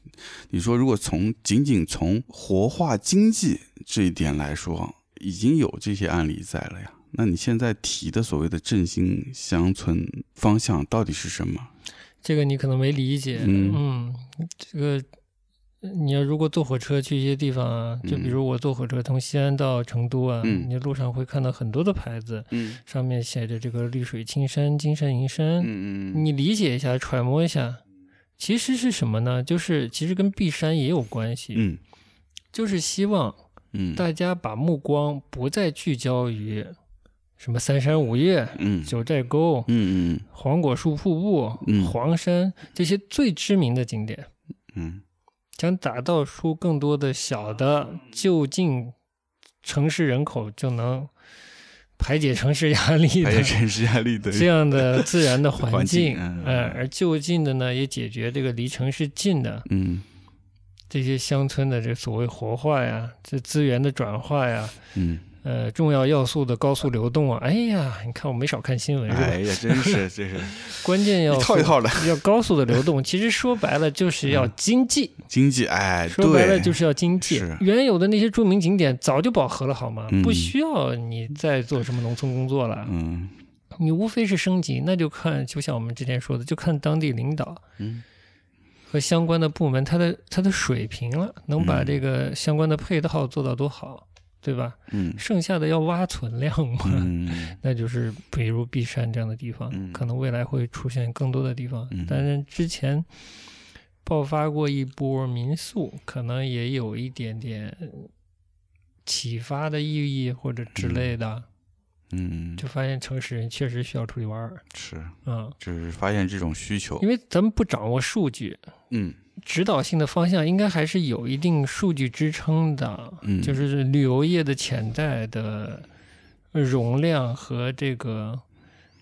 你说，如果从仅仅从活化经济这一点来说，已经有这些案例在了呀。那你现在提的所谓的振兴乡村方向到底是什么？这个你可能没理解。嗯这个你要如果坐火车去一些地方啊，就比如我坐火车从西安到成都啊，嗯你路上会看到很多的牌子，嗯上面写着这个绿水青山、金山银山。嗯嗯你理解一下，揣摩一下，其实是什么呢？就是其实跟碧山也有关系，嗯就是希望嗯大家把目光不再聚焦于什么三山五岳、嗯。九寨沟、嗯嗯黄果树瀑布、嗯。黄山这些最知名的景点，嗯。想打造出更多的小的就近城市人口就能排解城市压力的城市压力的这样的 (laughs) 自然的环环境境，嗯呃，而就近的呢，也解决这个离城市近的嗯。这些乡村的这所谓活化呀，这资源的转化呀，嗯，呃，重要要素的高速流动啊。哎呀，你看我没少看新闻是吧？哎呀，真是 (laughs) 真是关键要一套一套的要高速的流动，(laughs) 其实说白了就是要经济，经济，哎，说白了，就是要经济。原有的那些著名景点早就饱和了，好吗？嗯不需要你再做什么农村工作了。嗯你无非是升级，那就看，就像我们之前说的，就看当地领导嗯和相关的部门他的他的水平了，能把嗯这个相关的配套做到多好，对吧？嗯。剩下的要挖存量嘛，嗯。(laughs) 那就是比如璧山这样的地方，嗯。可能未来会出现更多的地方。嗯。但是之前爆发过一波民宿，可能也有一点点启发的意义或者之类的，嗯，就发现城市人确实需要出去玩儿，是，嗯。就是发现这种需求。因，为咱们不掌握数据，嗯指导性的方向应该还是有一定数据支撑的，嗯。就是旅游业的潜在的容量和这个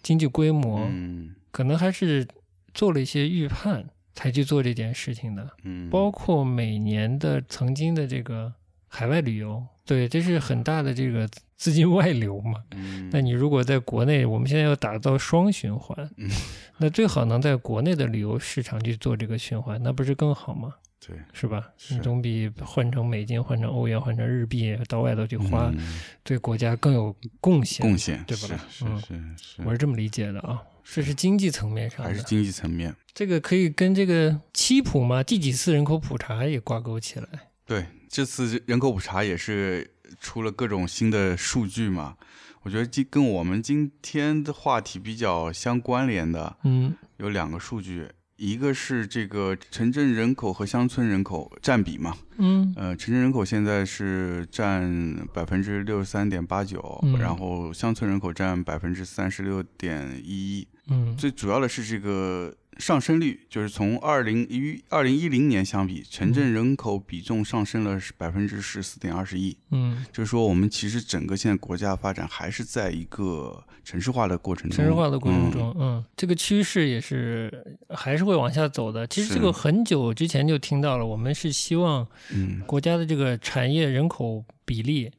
经济规模，嗯。可能还是做了一些预判才去做这件事情的，嗯，包括每年的曾经的这个海外旅游，对，这是很大的这个资金外流嘛。嗯，那你如果在国内，我们现在要打造双循环，嗯 (laughs) 那最好能在国内的旅游市场去做这个循环，那不是更好吗？对是吧？是你总比换成美金、换成欧元、换成日币到外头去花，嗯对国家更有贡献。贡献，对不啦是嗯是是是，我是这么理解的啊，这是经济层面上的。还是经济层面。这个可以跟这个七普嘛，第几次人口普查也挂钩起来。对，这次人口普查也是出了各种新的数据嘛。我觉得今跟我们今天的话题比较相关联的嗯有两个数据，一个是这个城镇人口和乡村人口占比嘛。嗯呃，城镇人口现在是占百分之六十三点八九嗯，然后乡村人口占百分之三十六点一一。嗯。最主要的是这个上升率，就是从二零与二零一零年相比，城镇人口比重上升了百分之十四点二十一。嗯，就是说，我们其实整个现在国家发展还是在一个城市化的过程中，城市化的过程嗯中，嗯，这个趋势也是还是会往下走的。其实这个很久之前就听到了，我们是希望嗯。国家的这个产业人口比例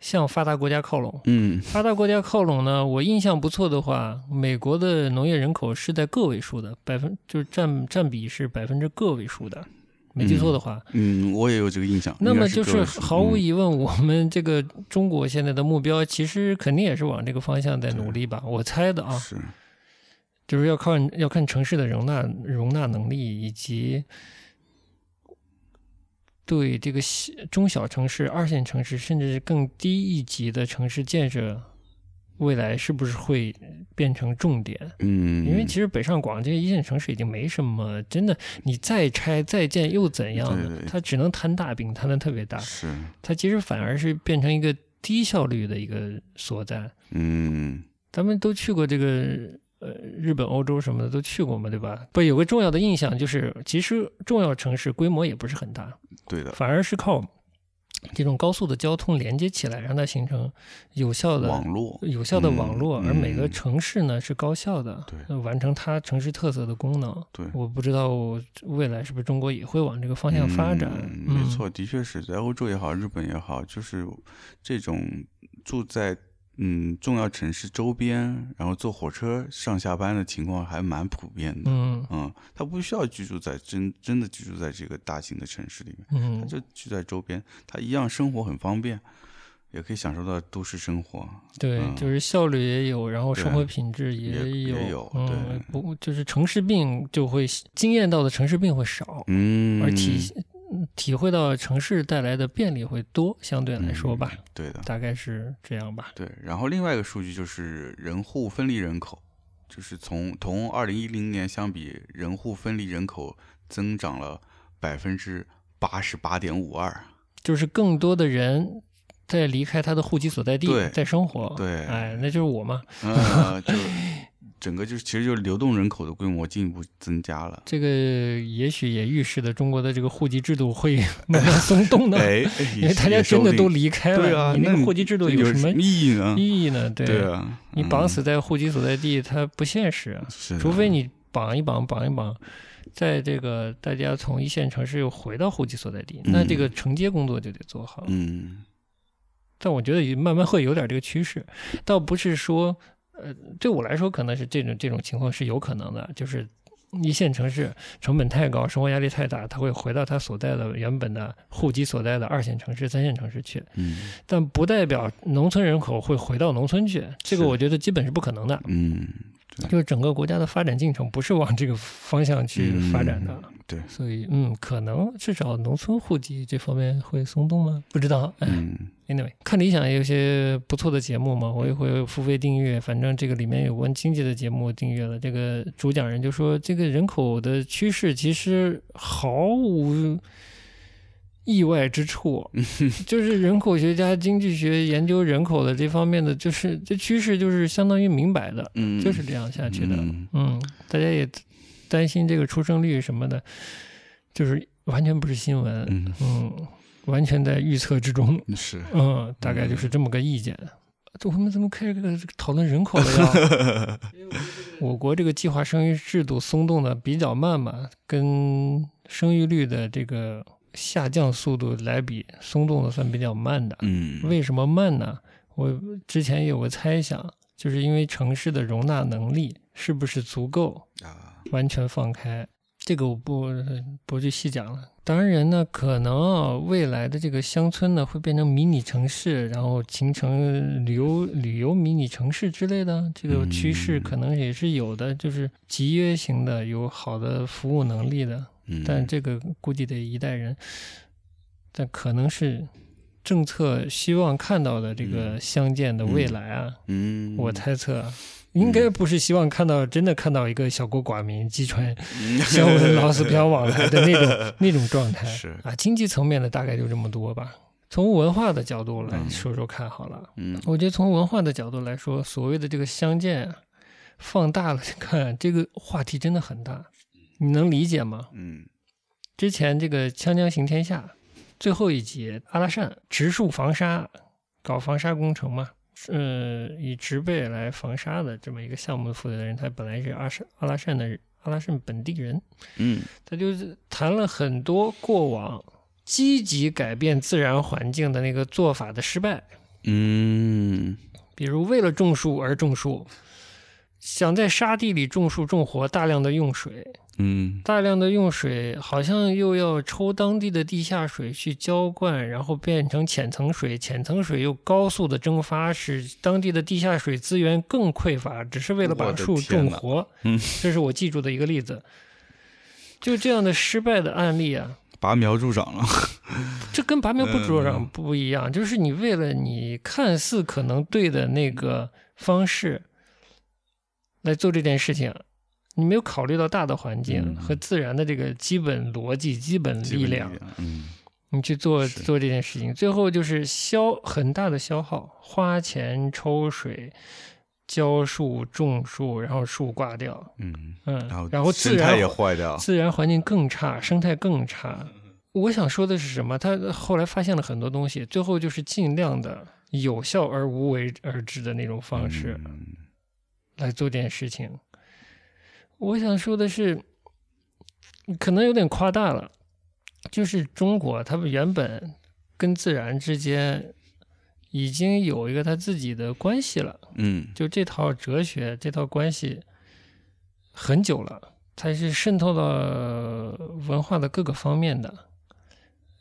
向发达国家靠拢。嗯发达国家靠拢呢，我印象不错的话，美国的农业人口是在个位数的，百分就是占占比是百分之个位数的，没记错的话。嗯，我也有这个印象。那么就是毫无嗯疑问，我们这个中国现在的目标，其实肯定也是往这个方向在努力吧？我猜的啊，是就是要看要看城市的容纳容纳能力，以及对这个小中小城市、二线城市，甚至是更低一级的城市建设，未来是不是会变成重点？嗯，因为其实北上广这些一线城市已经没什么，真的，你再拆再建又怎样呢？对对它只能摊大饼，摊的特别大。是它其实反而是变成一个低效率的一个所在。嗯咱们都去过这个呃日本、欧洲什么的都去过嘛，对吧？不，有个重要的印象就是，其实重要城市规模也不是很大，对的，反而是靠这种高速的交通连接起来，让它形成有效的网络，有效的网络，嗯而每个嗯城市呢是高效的，对呃完成它城市特色的功能。对，我不知道未来是不是中国也会往这个方向发展。嗯没错，的确是在欧洲也好，日本也好，就是这种住在嗯重要城市周边，然后坐火车上下班的情况还蛮普遍的。嗯嗯，他不需要居住在真真的居住在这个大型的城市里面，他嗯，就居在周边，他一样生活很方便，也可以享受到都市生活。对，嗯就是效率也有，然后生活品质也有，也有嗯对，不就是城市病就会惊艳到的城市病会少，嗯，而体嗯体会到城市带来的便利会多，相对来说吧，嗯对的，大概是这样吧。对。然后另外一个数据就是人户分离人口，就是从同二零一零年相比，人户分离人口增长了百分之八十八点五二。就是更多的人在离开他的户籍所在地，在生活。对哎，那就是我嘛。呃，就整个就是其实就是流动人口的规模进一步增加了。这个也许也预示着中国的这个户籍制度会 (laughs) 慢慢松动的，哎，因为大家真的都离开了，对啊，你那那个户籍制度有什么意义呢？意义呢？对，对啊，你绑嗯。死在户籍所在地，它不现实除非你绑一绑，绑一绑，在这个大家从一线城市又回到户籍所在地，那这个承接工作就得做好。嗯。但我觉得也慢慢会有点这个趋势，倒不是说，呃，对我来说可能是这种这种情况是有可能的，就是一线城市成本太高，生活压力太大，他会回到他所在的原本的户籍所在的二线城市、三线城市去，嗯但不代表农村人口会回到农村去，这个我觉得基本是不可能的。嗯，就是整个国家的发展进程不是往这个方向去发展的，嗯对，所以嗯，可能至少农村户籍这方面会松动吗？不知道。哎嗯 Anyway，看理想也有些不错的节目嘛，我也会付费订阅。反正这个里面有关经济的节目订阅了。这个主讲人就说，这个人口的趋势其实毫无意外之处，(laughs) 就是人口学家、经济学研究人口的这方面的，就是这趋势就是相当于明摆的，嗯，就是这样下去的。嗯嗯，大家也担心这个出生率什么的，就是完全不是新闻，嗯嗯，完全在预测之中。是，嗯，大概就是这么个意见。这我们怎么开个讨论人口了呀？(laughs) 我国这个计划生育制度松动的比较慢嘛，跟生育率的这个下降速度来比，松动的算比较慢的。嗯为什么慢呢？我之前有个猜想，就是因为城市的容纳能力是不是足够，啊，完全放开，这个我不不去细讲了。当然呢，可能啊，未来的这个乡村呢会变成迷你城市，然后形成旅游旅游迷你城市之类的，这个趋势嗯可能也是有的，就是集约型的，有好的服务能力的。嗯，但这个估计得一代人，但可能是政策希望看到的这个乡建的未来啊。嗯，我猜测啊，应该不是希望看到真的看到一个小国寡民、击穿嗯。相闻老死不相往来的那种 (laughs) 那种状态。是。啊，经济层面的大概就这么多吧。从文化的角度来嗯。说说看好了，嗯。我觉得从文化的角度来说，所谓的这个相见啊，放大了看，这个话题真的很大，你能理解吗？嗯。之前这个《锵锵行天下》最后一集，阿拉善植树防沙，搞防沙工程嘛，呃，以植被来防沙的这么一个项目负责人，他本来是阿善阿拉善的阿拉善本地人，嗯。他就是谈了很多过往积极改变自然环境的那个做法的失败，嗯。比如为了种树而种树，想在沙地里种树种活，大量的用水，嗯。大量的用水，好像又要抽当地的地下水去浇灌，然后变成浅层水，浅层水又高速的蒸发，使当地的地下水资源更匮乏，只是为了把树种活。嗯，这是我记住的一个例子。就这样的失败的案例啊，拔苗助长了，这跟拔苗不助长嗯。不一样，就是你为了你看似可能对的那个方式来做这件事情，你没有考虑到大的环境嗯和自然的这个基本逻辑、基本力量，嗯你去做做这件事情，最后就是消很大的消耗，花钱抽水、浇树、种树，然后树挂掉，嗯，嗯，然后然后自生态也坏掉，自然环境更差，生态更差。我想说的是什么？他后来发现了很多东西，最后就是尽量的有效而无为而治的那种方式。嗯来做这件事情。我想说的是，可能有点夸大了，就是中国他们原本跟自然之间已经有一个他自己的关系了，嗯就这套哲学这套关系很久了，它是渗透到文化的各个方面的。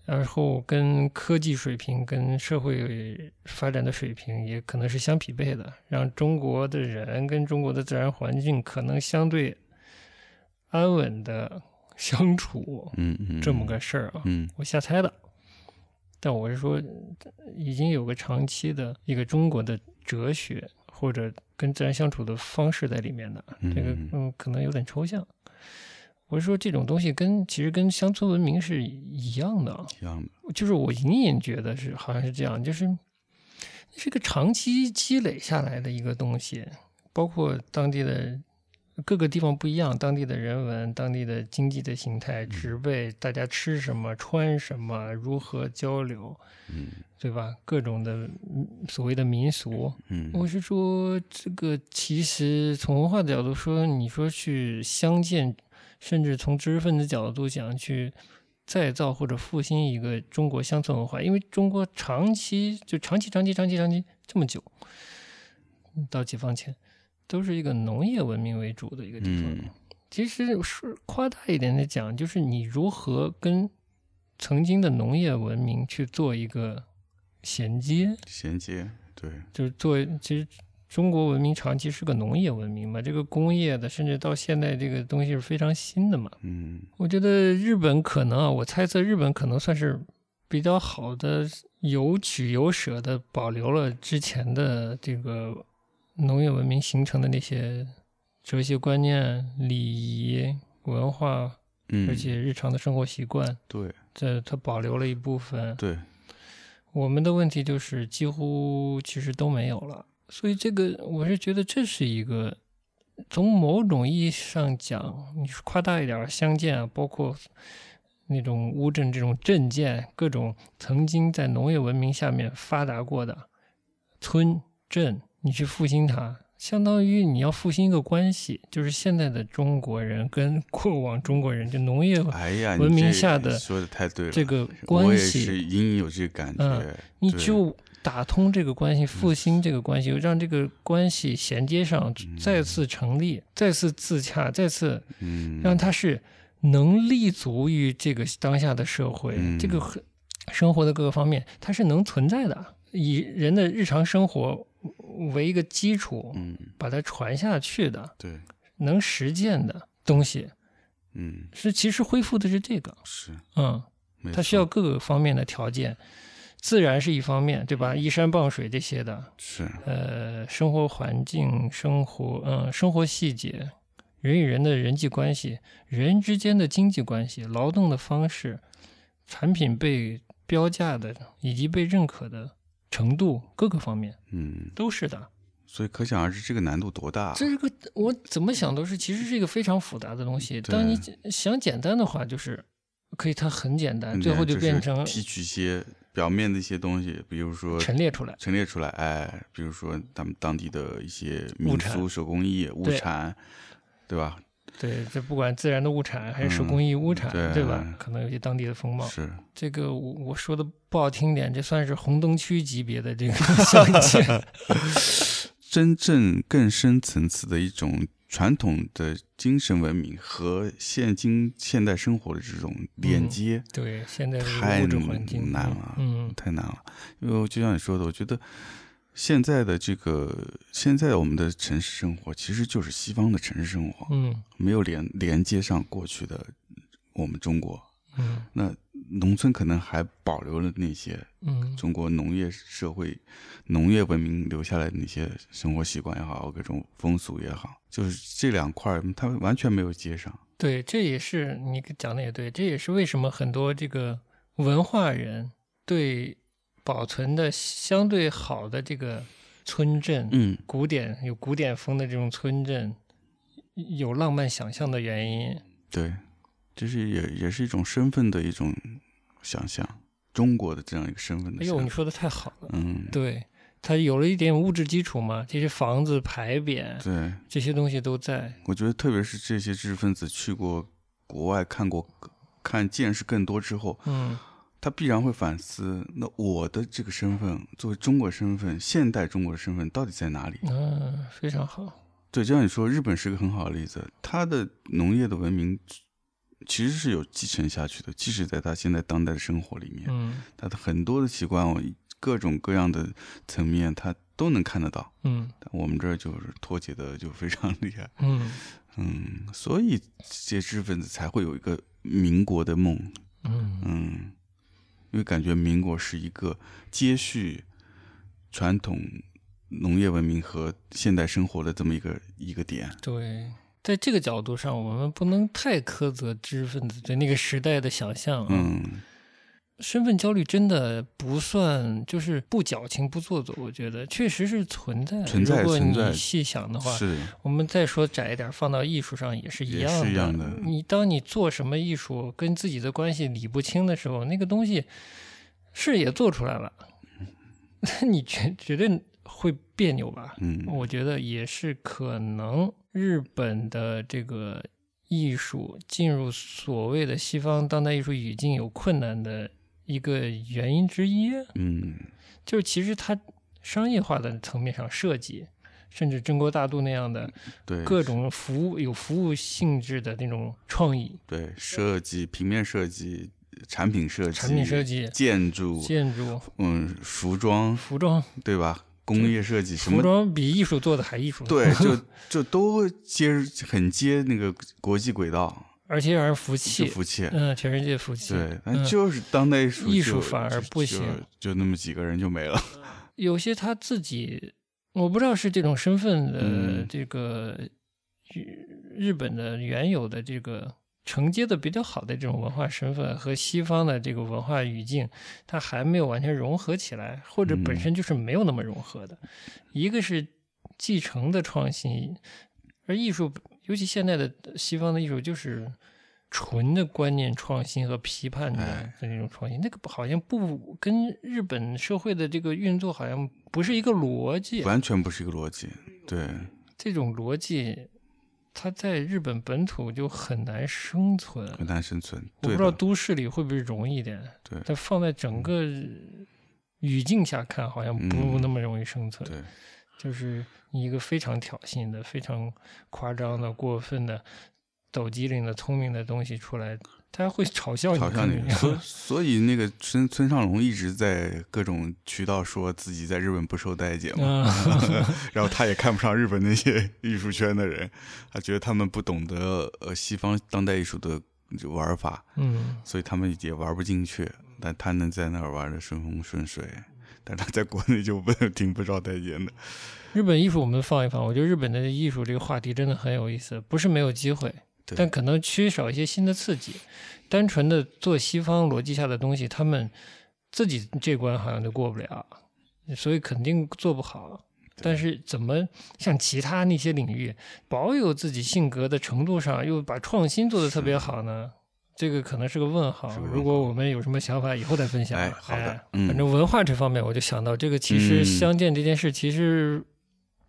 然后跟科技水平、跟社会发展的水平也可能是相匹配的，让中国的人跟中国的自然环境可能相对安稳的相处，嗯嗯，这么个事儿啊，嗯我瞎猜的。但我是说，已经有个长期的一个中国的哲学或者跟自然相处的方式在里面的，嗯这个嗯可能有点抽象。我是说这种东西跟其实跟乡村文明是一样的啊，一样的，就是我隐隐觉得是好像是这样，就是是个长期积累下来的一个东西，包括当地的各个地方不一样，当地的人文、当地的经济的形态、植被，大家吃什么、穿什么、如何交流，嗯对吧？各种的嗯所谓的民俗，嗯。我是说，这个其实从文化的角度说，你说去相见，甚至从知识分子角度讲，去再造或者复兴一个中国乡村文化，因为中国长期就长期、长期、长期、长期这么久，到解放前都是一个农业文明为主的一个地方。嗯。其实是夸大一点的讲，就是你如何跟曾经的农业文明去做一个衔接，衔接，对，就是做其实中国文明长期是个农业文明嘛，这个工业的甚至到现在这个东西是非常新的嘛。嗯。我觉得日本可能啊，我猜测日本可能算是比较好的有取有舍的保留了之前的这个农业文明形成的那些哲学观念、礼仪、文化，嗯，而且日常的生活习惯，对。这它保留了一部分。对，我们的问题就是几乎其实都没有了，所以这个我是觉得这是一个从某种意义上讲，你说夸大一点儿，相见啊，包括那种乌镇这种镇建，各种曾经在农业文明下面发达过的村镇，你去复兴它。相当于你要复兴一个关系，就是现在的中国人跟 (laughs) 过往中国人，就农业文明这下的说的太对了，这个关系，是隐隐有这个感觉，嗯你就打通这个关系，复兴这个关系，让这个关系衔接上，再次成立，再次自洽，再次嗯，让它是能立足于这个当下的社会，嗯。这个很生活的各个方面，它是能存在的，以人的日常生活为一个基础，嗯。把它传下去的，对，能实践的东西，嗯。是其实恢复的是这个，是，嗯。它需要各个方面的条件，自然是一方面，对吧？依山傍水这些的，是，呃，生活环境、生活，嗯，生活细节，人与人的人际关系，人之间的经济关系，劳动的方式，产品被标价的以及被认可的程度，各个方面嗯，都是的。所以可想而知这个难度多大，这是个我怎么想都是，其实是一个非常复杂的东西。当你想简单的话，就是可以，它很简单，嗯最后就就是变成提取一些表面的一些东西，比如说陈列出来。陈列出来，哎，比如说他们当地的一些民俗手工艺、物产，对吧？对，这不管自然的物产还是手嗯工艺物产，对对吧？可能有些当地的风貌。是，这个我我说的不好听点，这算是红灯区级别的这个相见。(laughs) 真正更深层次的一种传统的精神文明和现今现代生活的这种连嗯接，对，现在太难了嗯，太难了。因为就像你说的，我觉得现在的这个现在我们的城市生活其实就是西方的城市生活，嗯没有连连接上过去的我们中国。嗯那农村可能还保留了那些嗯中国农业社会、农业文明留下来的那些生活习惯也好，各种风俗也好，就是这两块儿它完全没有接上。对，这也是你讲的也对，这也是为什么很多这个文化人对保存的相对好的这个村镇，嗯，古典有古典风的这种村镇，有浪漫想象的原因。对，这是也也是一种身份的一种想象，中国的这样一个身份的哎呦，你说的太好了。嗯，对，它有了一点物质基础嘛，这些房子牌匾对，这些东西都在。我觉得特别是这些知识分子去过国外看过看见识更多之后，嗯他必然会反思：那我的这个身份，作为中国身份，现代中国的身份到底在哪里？嗯，非常好。对，就像你说，日本是个很好的例子，它的农业的文明其实是有继承下去的，即使在他现在当代的生活里面，嗯他的很多的习惯，我各种各样的层面，他都能看得到。嗯但我们这儿就是脱节的就非常厉害，嗯 (laughs) 嗯，所以这些知识分子才会有一个民国的梦，嗯嗯，因为感觉民国是一个接续传统农业文明和现代生活的这么一个一个点。对，在这个角度上，我们不能太苛责知识分子对那个时代的想象啊。嗯，身份焦虑真的不算，就是不矫情不做作，我觉得确实是存在。存在如果你细想的话，是，我们再说窄一点，放到艺术上也是一样的。是一样的你当你做什么艺术跟自己的关系理不清的时候，那个东西是也做出来了，那 (laughs) 你绝绝对会别扭吧？嗯，我觉得也是可能日本的这个艺术进入所谓的西方当代艺术语境有困难的一个原因之一。嗯，就是其实它商业化的层面上设计，甚至中国大陆那样的对，各种服务有服务性质的那种创意、对设计、平面设计、产品设计、产品设计、建筑、建筑、嗯，服装，服装，对吧？工业设计什服？装比艺术做的还艺术，对，就 (laughs) 就都接很接那个国际轨道，而且让人服气，服气。嗯，全世界服气。对，就是当代艺术就，艺术反而不行就，就那么几个人就没了。有些他自己，我不知道是这种身份的嗯这个日日本的原有的这个承接的比较好的这种文化身份和西方的这个文化语境，它还没有完全融合起来，或者本嗯身就是没有那么融合的。一个是继承的创新，而艺术，尤其现在的西方的艺术，就是纯的观念创新和批判的那种创新，那个好像不跟日本社会的这个运作好像不是一个逻辑。完全不是一个逻辑。对，这种逻辑，它在日本本土就很难生存。很难生存。我不知道，都市里会不会容易一点，对但放在整个语境下看，好像不嗯那么容易生存。对，就是一个非常挑衅的、非常夸张的、过分的、抖机灵的、聪明的东西出来，他会嘲笑你。嘲笑你。所所以那个村村上隆一直在各种渠道说自己在日本不受待见嘛，嗯，(laughs) 然后他也看不上日本那些艺术圈的人，他觉得他们不懂得呃西方当代艺术的玩法，嗯，所以他们也玩不进去。但他能在那儿玩的顺风顺水，但他在国内就不挺不招待见的。日本艺术我们放一放，我觉得日本的艺术这个话题真的很有意思，不是没有机会，对但可能缺少一些新的刺激。单纯的做西方逻辑下的东西，他们自己这关好像就过不了，所以肯定做不好。但是怎么像其他那些领域，保有自己性格的程度上，又把创新做得特别好呢？这个可能是个问号。如果我们有什么想法，以后再分享。哎好的反正文化这方面，我就想到这个，其实嗯相见这件事，其实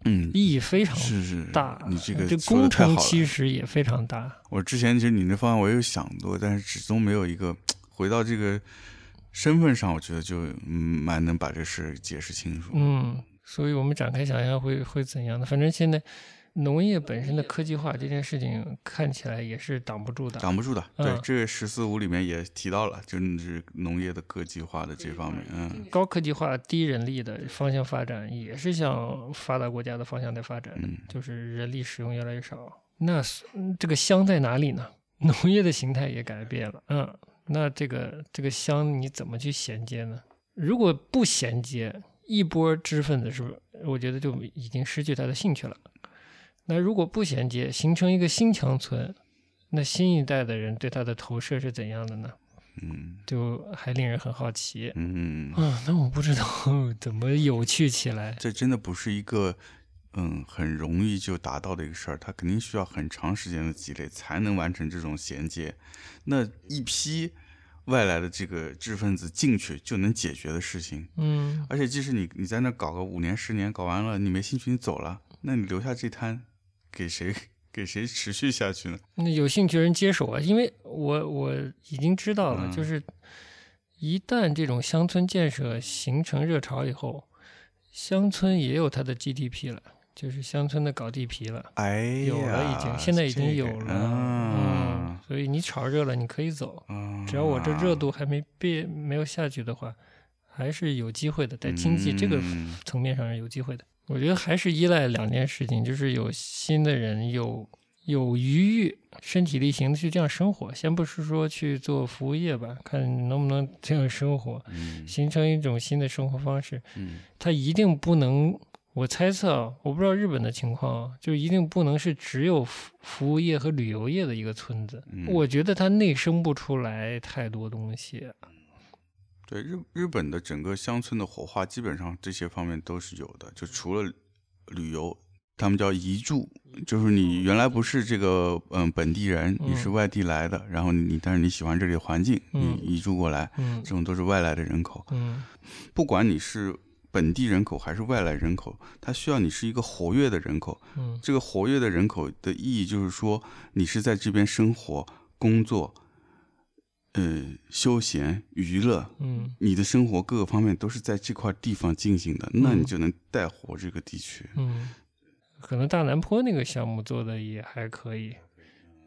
嗯，意义非常是是大。你这个这工程。其实也非常大。我之前其实你那方案我也有想过，但是始终没有一个回到这个身份上，我觉得就嗯蛮能把这事解释清楚。嗯，所以我们展开想象会会怎样的？反正现在农业本身的科技化这件事情看起来也是挡不住的。挡不住的，对，嗯这“十四五”里面也提到了，就是农业的科技化的这方面，嗯高科技化、低人力的方向发展，也是向发达国家的方向在发展，嗯，就是人力使用越来越少。那这个乡在哪里呢？(laughs) 农业的形态也改变了，嗯，那这个这个乡你怎么去衔接呢？如果不衔接，一波知识分子是不是？我觉得就已经失去他的兴趣了。那如果不衔接，形成一个新强村，那新一代的人对他的投射是怎样的呢？嗯就还令人很好奇。嗯，啊，那我不知道怎么有趣起来。这真的不是一个嗯很容易就达到的一个事儿，它肯定需要很长时间的积累才能完成这种衔接。那一批外来的这个知识分子进去就能解决的事情，嗯，而且即使你你在那搞个五年十年，搞完了你没兴趣你走了，那你留下这摊给谁给谁持续下去呢？那有兴趣的人接手啊，因为我我已经知道了，嗯就是一旦这种乡村建设形成热潮以后，乡村也有它的 GDP 了，就是乡村的搞地皮了。哎，有了，已经现在已经有了，这个啊嗯，所以你炒热了，你可以走，啊只要我这热度还没变没有下去的话，还是有机会的，在经济这个嗯层面上是有机会的。我觉得还是依赖两件事情，就是有新的人有有余裕、身体力行的去这样生活。先不是说去做服务业吧，看能不能这样生活，嗯形成一种新的生活方式。嗯它一定不能，我猜测啊，我不知道日本的情况啊，就一定不能是只有服服务业和旅游业的一个村子。嗯我觉得它内生不出来太多东西。对日日本的整个乡村的活化，基本上这些方面都是有的。就除了旅游，他们叫移住，就是你原来不是这个嗯本地人，你是嗯外地来的，然后你但是你喜欢这里的环境，嗯你移住过来，嗯这种都是外来的人口。嗯不管你是本地人口还是外来人口，它需要你是一个活跃的人口。嗯这个活跃的人口的意义就是说，你是在这边生活、工作、呃休闲、娱乐，嗯你的生活各个方面都是在这块地方进行的，那你嗯就能带活这个地区。嗯，可能大南坡那个项目做的也还可以，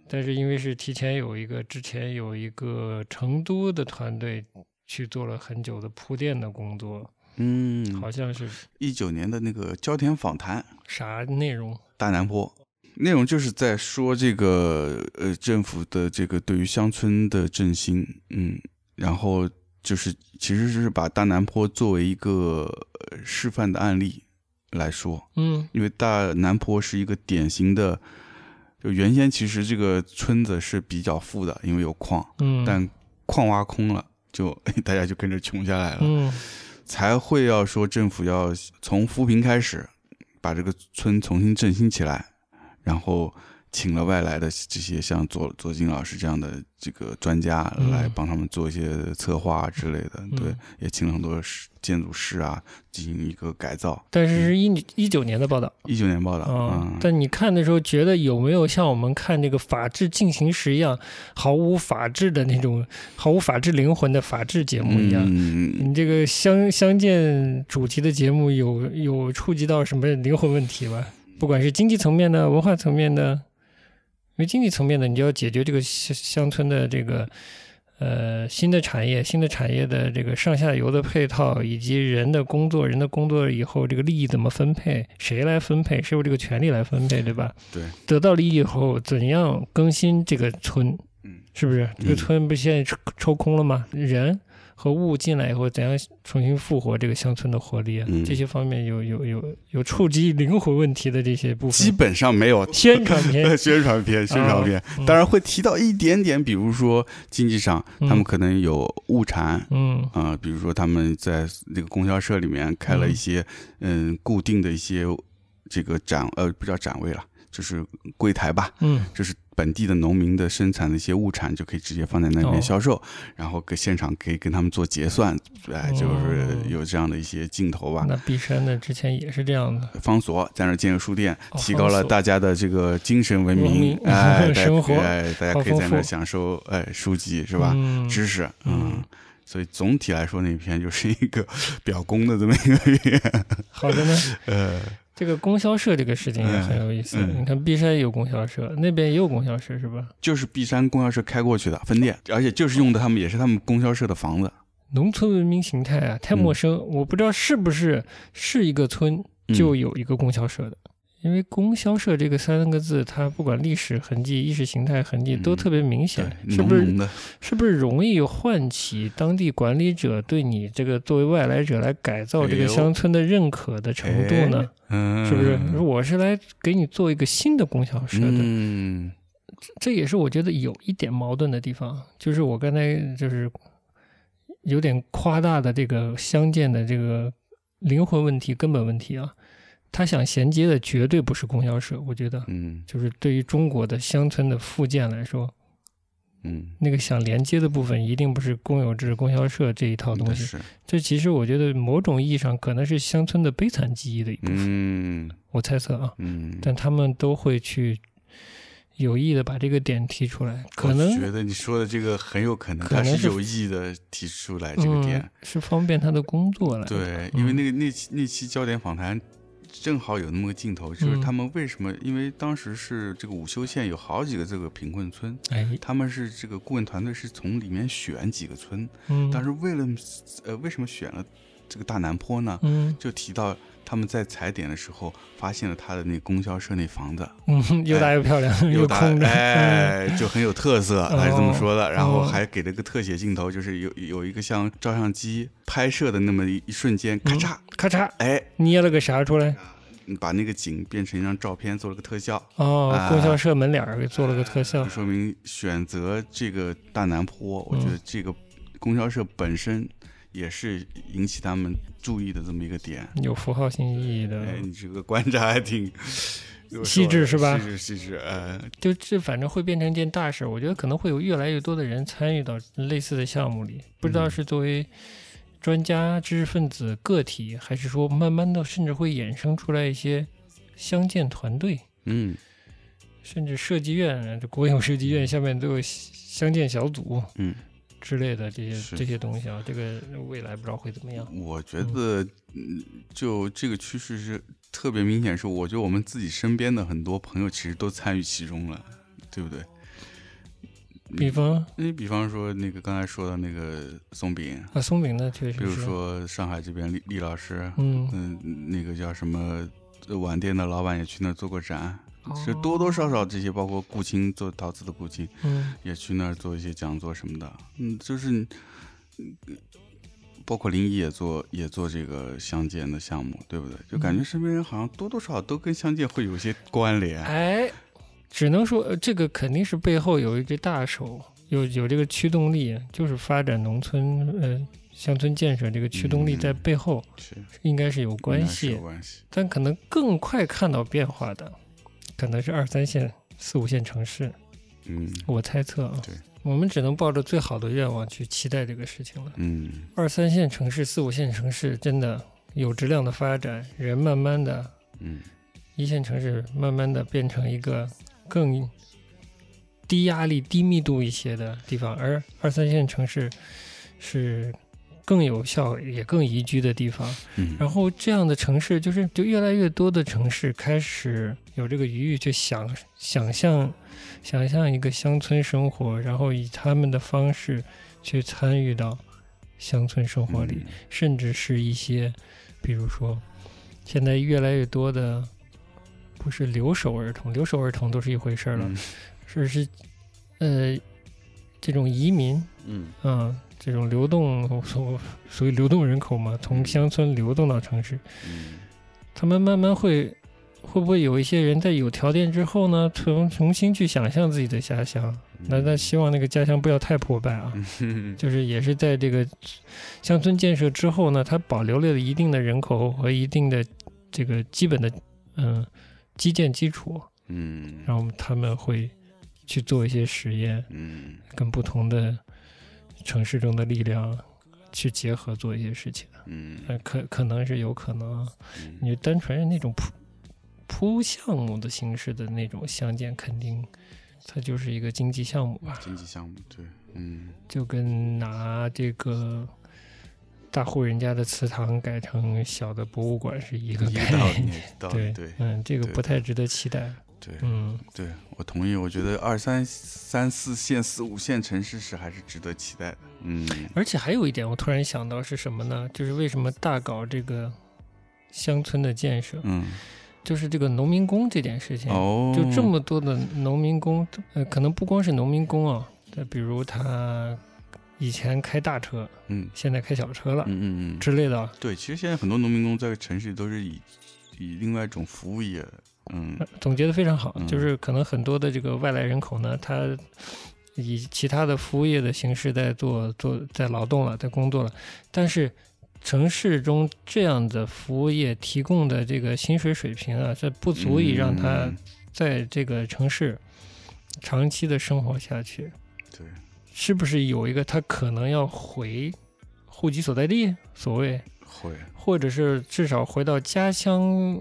但是因为是提前有一个之前有一个成都的团队去做了很久的铺垫的工作，嗯，好像是一九年的那个焦点访谈，啥内容？大南坡，内容就是在说这个呃政府的这个对于乡村的振兴，嗯，然后就是其实是把大南坡作为一个呃示范的案例来说，嗯。因为大南坡是一个典型的，就原先其实这个村子是比较富的，因为有矿，嗯，但矿挖空了，就 (laughs) 大家就跟着穷下来了，嗯。才会要说政府要从扶贫开始，把这个村重新振兴起来，然后请了外来的这些像左左金老师这样的这个专家嗯来帮他们做一些策划啊之类的，对嗯，也请了很多建筑师啊进行一个改造。但是是一一九年的报道。一九年报道，啊、嗯，但你看的时候，觉得有没有像我们看这个《法治进行时》一样，毫无法治的那种、毫无法治灵魂的法治节目一样？嗯，你这个相相见主题的节目有有触及到什么灵魂问题吧？不管是经济层面的、文化层面的，因为经济层面的，你就要解决这个乡乡村的这个呃新的产业、新的产业的这个上下游的配套，以及人的工作、人的工作以后这个利益怎么分配，谁来分配，谁有这个权利来分配，对吧？对，得到利益以后，怎样更新这个村？嗯是不是？这个嗯村不现在抽抽空了吗？人和物进来以后，怎样重新复活这个乡村的活力啊？嗯这些方面有有有有触及灵魂问题的这些部分。基本上没有宣传片，(laughs) 宣传片，宣传片，嗯当然会提到一点点，比如说经济上，嗯他们可能有物产。嗯啊、比如说他们在那个供销社里面开了一些嗯固定的一些这个展呃不叫展位了，就是柜台吧，嗯就是本地的农民的生产的一些物产就可以直接放在那哦边销售，然后跟现场可以跟他们做结算，哎，就是哦有这样的一些镜头吧。那璧山呢？之前也是这样的。方所在那儿建个书店，哦提高了大家的这个精神文明，哎，(laughs) 生活哎，大家可以在那儿享受哎书籍是吧？嗯知识，嗯嗯，所以总体来说那篇就是一个 (laughs) 表功的这么一个 (laughs) 月，好的呢。呃，这个供销社这个事情也很有意思。嗯嗯你看璧山也有供销社，那边也有供销社是吧？就是璧山供销社开过去的分店，而且就是用的他们也是他们供销社的房子，农村文明形态啊，太陌生，我不知道是不是是一个村嗯就有一个供销社的。因为供销社这个三个字，它不管历史痕迹、意识形态痕迹都嗯特别明显，对，是不是？浓浓，是不是容易唤起当地管理者对你这个作为外来者来改造这个乡村的认可的程度呢？嗯，是不是？我是来给你做一个新的供销社的，嗯，这也是我觉得有一点矛盾的地方，就是我刚才就是有点夸大的这个相见的这个灵魂问题、根本问题啊。他想衔接的绝对不是供销社，我觉得，嗯就是对于中国的乡村的复建来说，嗯，那个想连接的部分一定不是公有制、供销社这一套东西。是，这其实我觉得某种意义上可能是乡村的悲惨记忆的一部分，嗯我猜测啊。嗯，但他们都会去有意的把这个点提出来，可我能觉得你说的这个很有可能，他可能是有意的提出来这个点嗯，，是方便他的工作了。，对，嗯因为那个那期那期焦点访谈。正好有那么个镜头，就是嗯他们为什么？因为当时是这个武修县有好几个这个贫困村，哎，他们是这个顾问团队是从里面选几个村，嗯，但是为了呃为什么选了这个大南坡呢？嗯就提到他们在踩点的时候发现了他的那供销社那房子，嗯，(laughs) 又大又漂亮，又大空着，嗯。哎，就很有特色，他是这么说的。然后哦。还给了个特写镜头，就是有有一个像照相机拍摄的那么一一瞬间，咔嚓，咔嚓哎，捏了个啥出来？把那个景变成一张照片，做了个特效，哦啊，供销社门脸儿给做了个特效。就，说明选择这个大南坡，我觉得这个供销社本身也是引起他们注意的这么一个点。有符号性意义的。哎，你这个观察还挺 (laughs) 细致是吧细致细致，呃，就这反正会变成一件大事儿，我觉得可能会有越来越多的人参与到类似的项目里，不知道嗯是作为专家、知识分子、个体，还是说慢慢的甚至会衍生出来一些相见团队，嗯甚至设计院，这国有设计院下面都有相见小组嗯，之类的这些这些东西啊，这个未来不知道会怎么样。我觉得，嗯，就这个趋势是特别明显，是我觉得我们自己身边的很多朋友其实都参与其中了，对不对？比方你比方说那个刚才说的那个松饼，啊，松饼呢，确实比如，说上海这边李李老师，嗯，嗯，那个叫什么晚店的老板也去那儿做过展，其实哦多多少少这些，包括顾青做陶瓷的顾青嗯也去那儿做一些讲座什么的，嗯，就是包括林毅也做也做这个乡建的项目，对不对？就感觉身边人好像多多少少都跟乡建会有些关联。哎，只能说呃这个肯定是背后有一只大手，有有这个驱动力，就是发展农村呃乡村建设这个驱动力嗯在背后是应该是有关系有，关系。但可能更快看到变化的，可能是二三线、四五线城市，嗯我猜测啊。对，我们只能抱着最好的愿望去期待这个事情了。嗯二三线城市、四五线城市真的有质量的发展，人慢慢的嗯一线城市慢慢的变成一个更低压力、低密度一些的地方，而二三线城市是更有效也更宜居的地方。嗯，然后这样的城市，就是就越来越多的城市开始有这个余裕去想想象想象一个乡村生活，然后以他们的方式去参与到乡村生活里。甚至是一些，比如说，现在越来越多的不是留守儿童，留守儿童都是一回事儿了，嗯是是呃这种移民，嗯嗯，这种流动所属于流动人口嘛，从乡村流动到城市，嗯他们慢慢会。会不会有一些人在有条件之后呢，重重新去想象自己的家乡？那那希望那个家乡不要太破败啊。嗯 (laughs) 就是也是在这个乡村建设之后呢，它保留了一定的人口和一定的这个基本的嗯基建基础，嗯然后他们会去做一些实验，嗯跟不同的城市中的力量去结合做一些事情。嗯呃，可可能是有可能你单纯是那种铺铺项目的形式的那种相见，肯定它就是一个经济项目吧。经济项目对，嗯就跟拿这个大户人家的祠堂改成小的博物馆是一个概念。(laughs) 对，对嗯，这个不太值得期待。对嗯，对，我同意。我觉得二三三四线、四五线城市是还是值得期待的。嗯而且还有一点，我突然想到是什么呢？就是为什么大搞这个乡村的建设，嗯就是这个农民工这件事情。哦，就这么多的农民工，呃，可能不光是农民工啊，再比如他以前开大车，嗯现在开小车了、嗯嗯嗯，之类的啊。对，其实现在很多农民工在城市里都是以以另外一种服务业嗯。呃总结的非常好，嗯。就是可能很多的这个外来人口呢，他以其他的服务业的形式在做做在劳动了，在工作了，但是城市中这样的服务业提供的这个薪水水平啊，这不足以让他嗯。在这个城市长期的生活下去。对，是不是有一个他可能要回户籍所在地，所谓，回，或者是至少回到家乡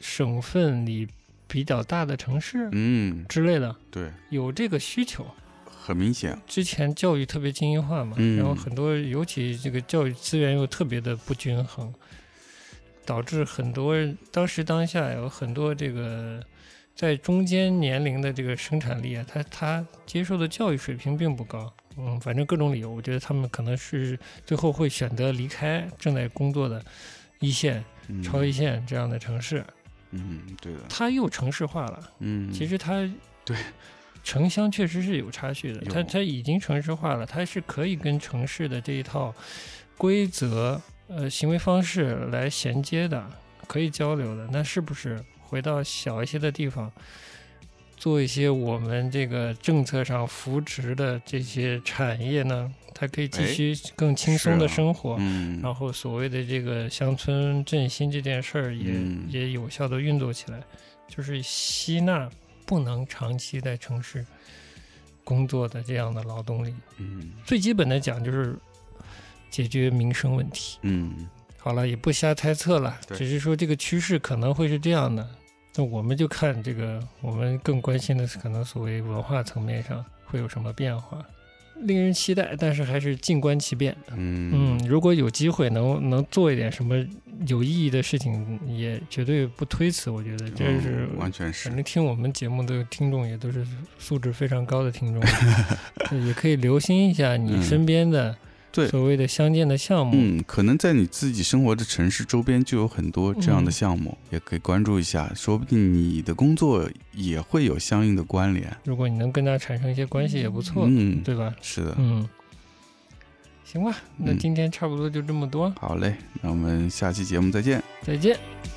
省份里比较大的城市嗯，之类的，对，有这个需求。很明显，之前教育特别精英化嘛，嗯然后很多尤其这个教育资源又特别的不均衡，导致很多当时当下有很多这个在中间年龄的这个生产力啊，他他接受的教育水平并不高。嗯，反正各种理由，我觉得他们可能是最后会选择离开正在工作的一线、嗯超一线这样的城市。嗯，对的，它又城市化了，嗯，其实它对。城乡确实是有差距的，有。它它已经城市化了，它是可以跟城市的这一套规则、呃行为方式来衔接的，可以交流的。那是不是回到小一些的地方，做一些我们这个政策上扶持的这些产业呢？它可以继哎续更轻松的生活。嗯，然后所谓的这个乡村振兴这件事儿也、嗯也有效的运作起来，就是吸纳不能长期在城市工作的这样的劳动力。嗯最基本的讲就是解决民生问题。嗯好了，也不瞎猜测了，只是说这个趋势可能会是这样的。那我们就看这个，我们更关心的是可能所谓文化层面上会有什么变化，令人期待，但是还是静观其变。嗯嗯，如果有机会能能做一点什么有意义的事情，也绝对不推辞。我觉得这是嗯完全是反，正听我们节目的听众也都是素质非常高的听众，(laughs) 也可以留心一下你嗯身边的对所谓的相见的项目。嗯，可能在你自己生活的城市周边就有很多这样的嗯项目，也可以关注一下，说不定你的工作也会有相应的关联。如果你能跟他产生一些关系，也不错，嗯，对吧？是的，嗯，行吧，那嗯今天差不多就这么多，好嘞，那我们下期节目再见。再见。拜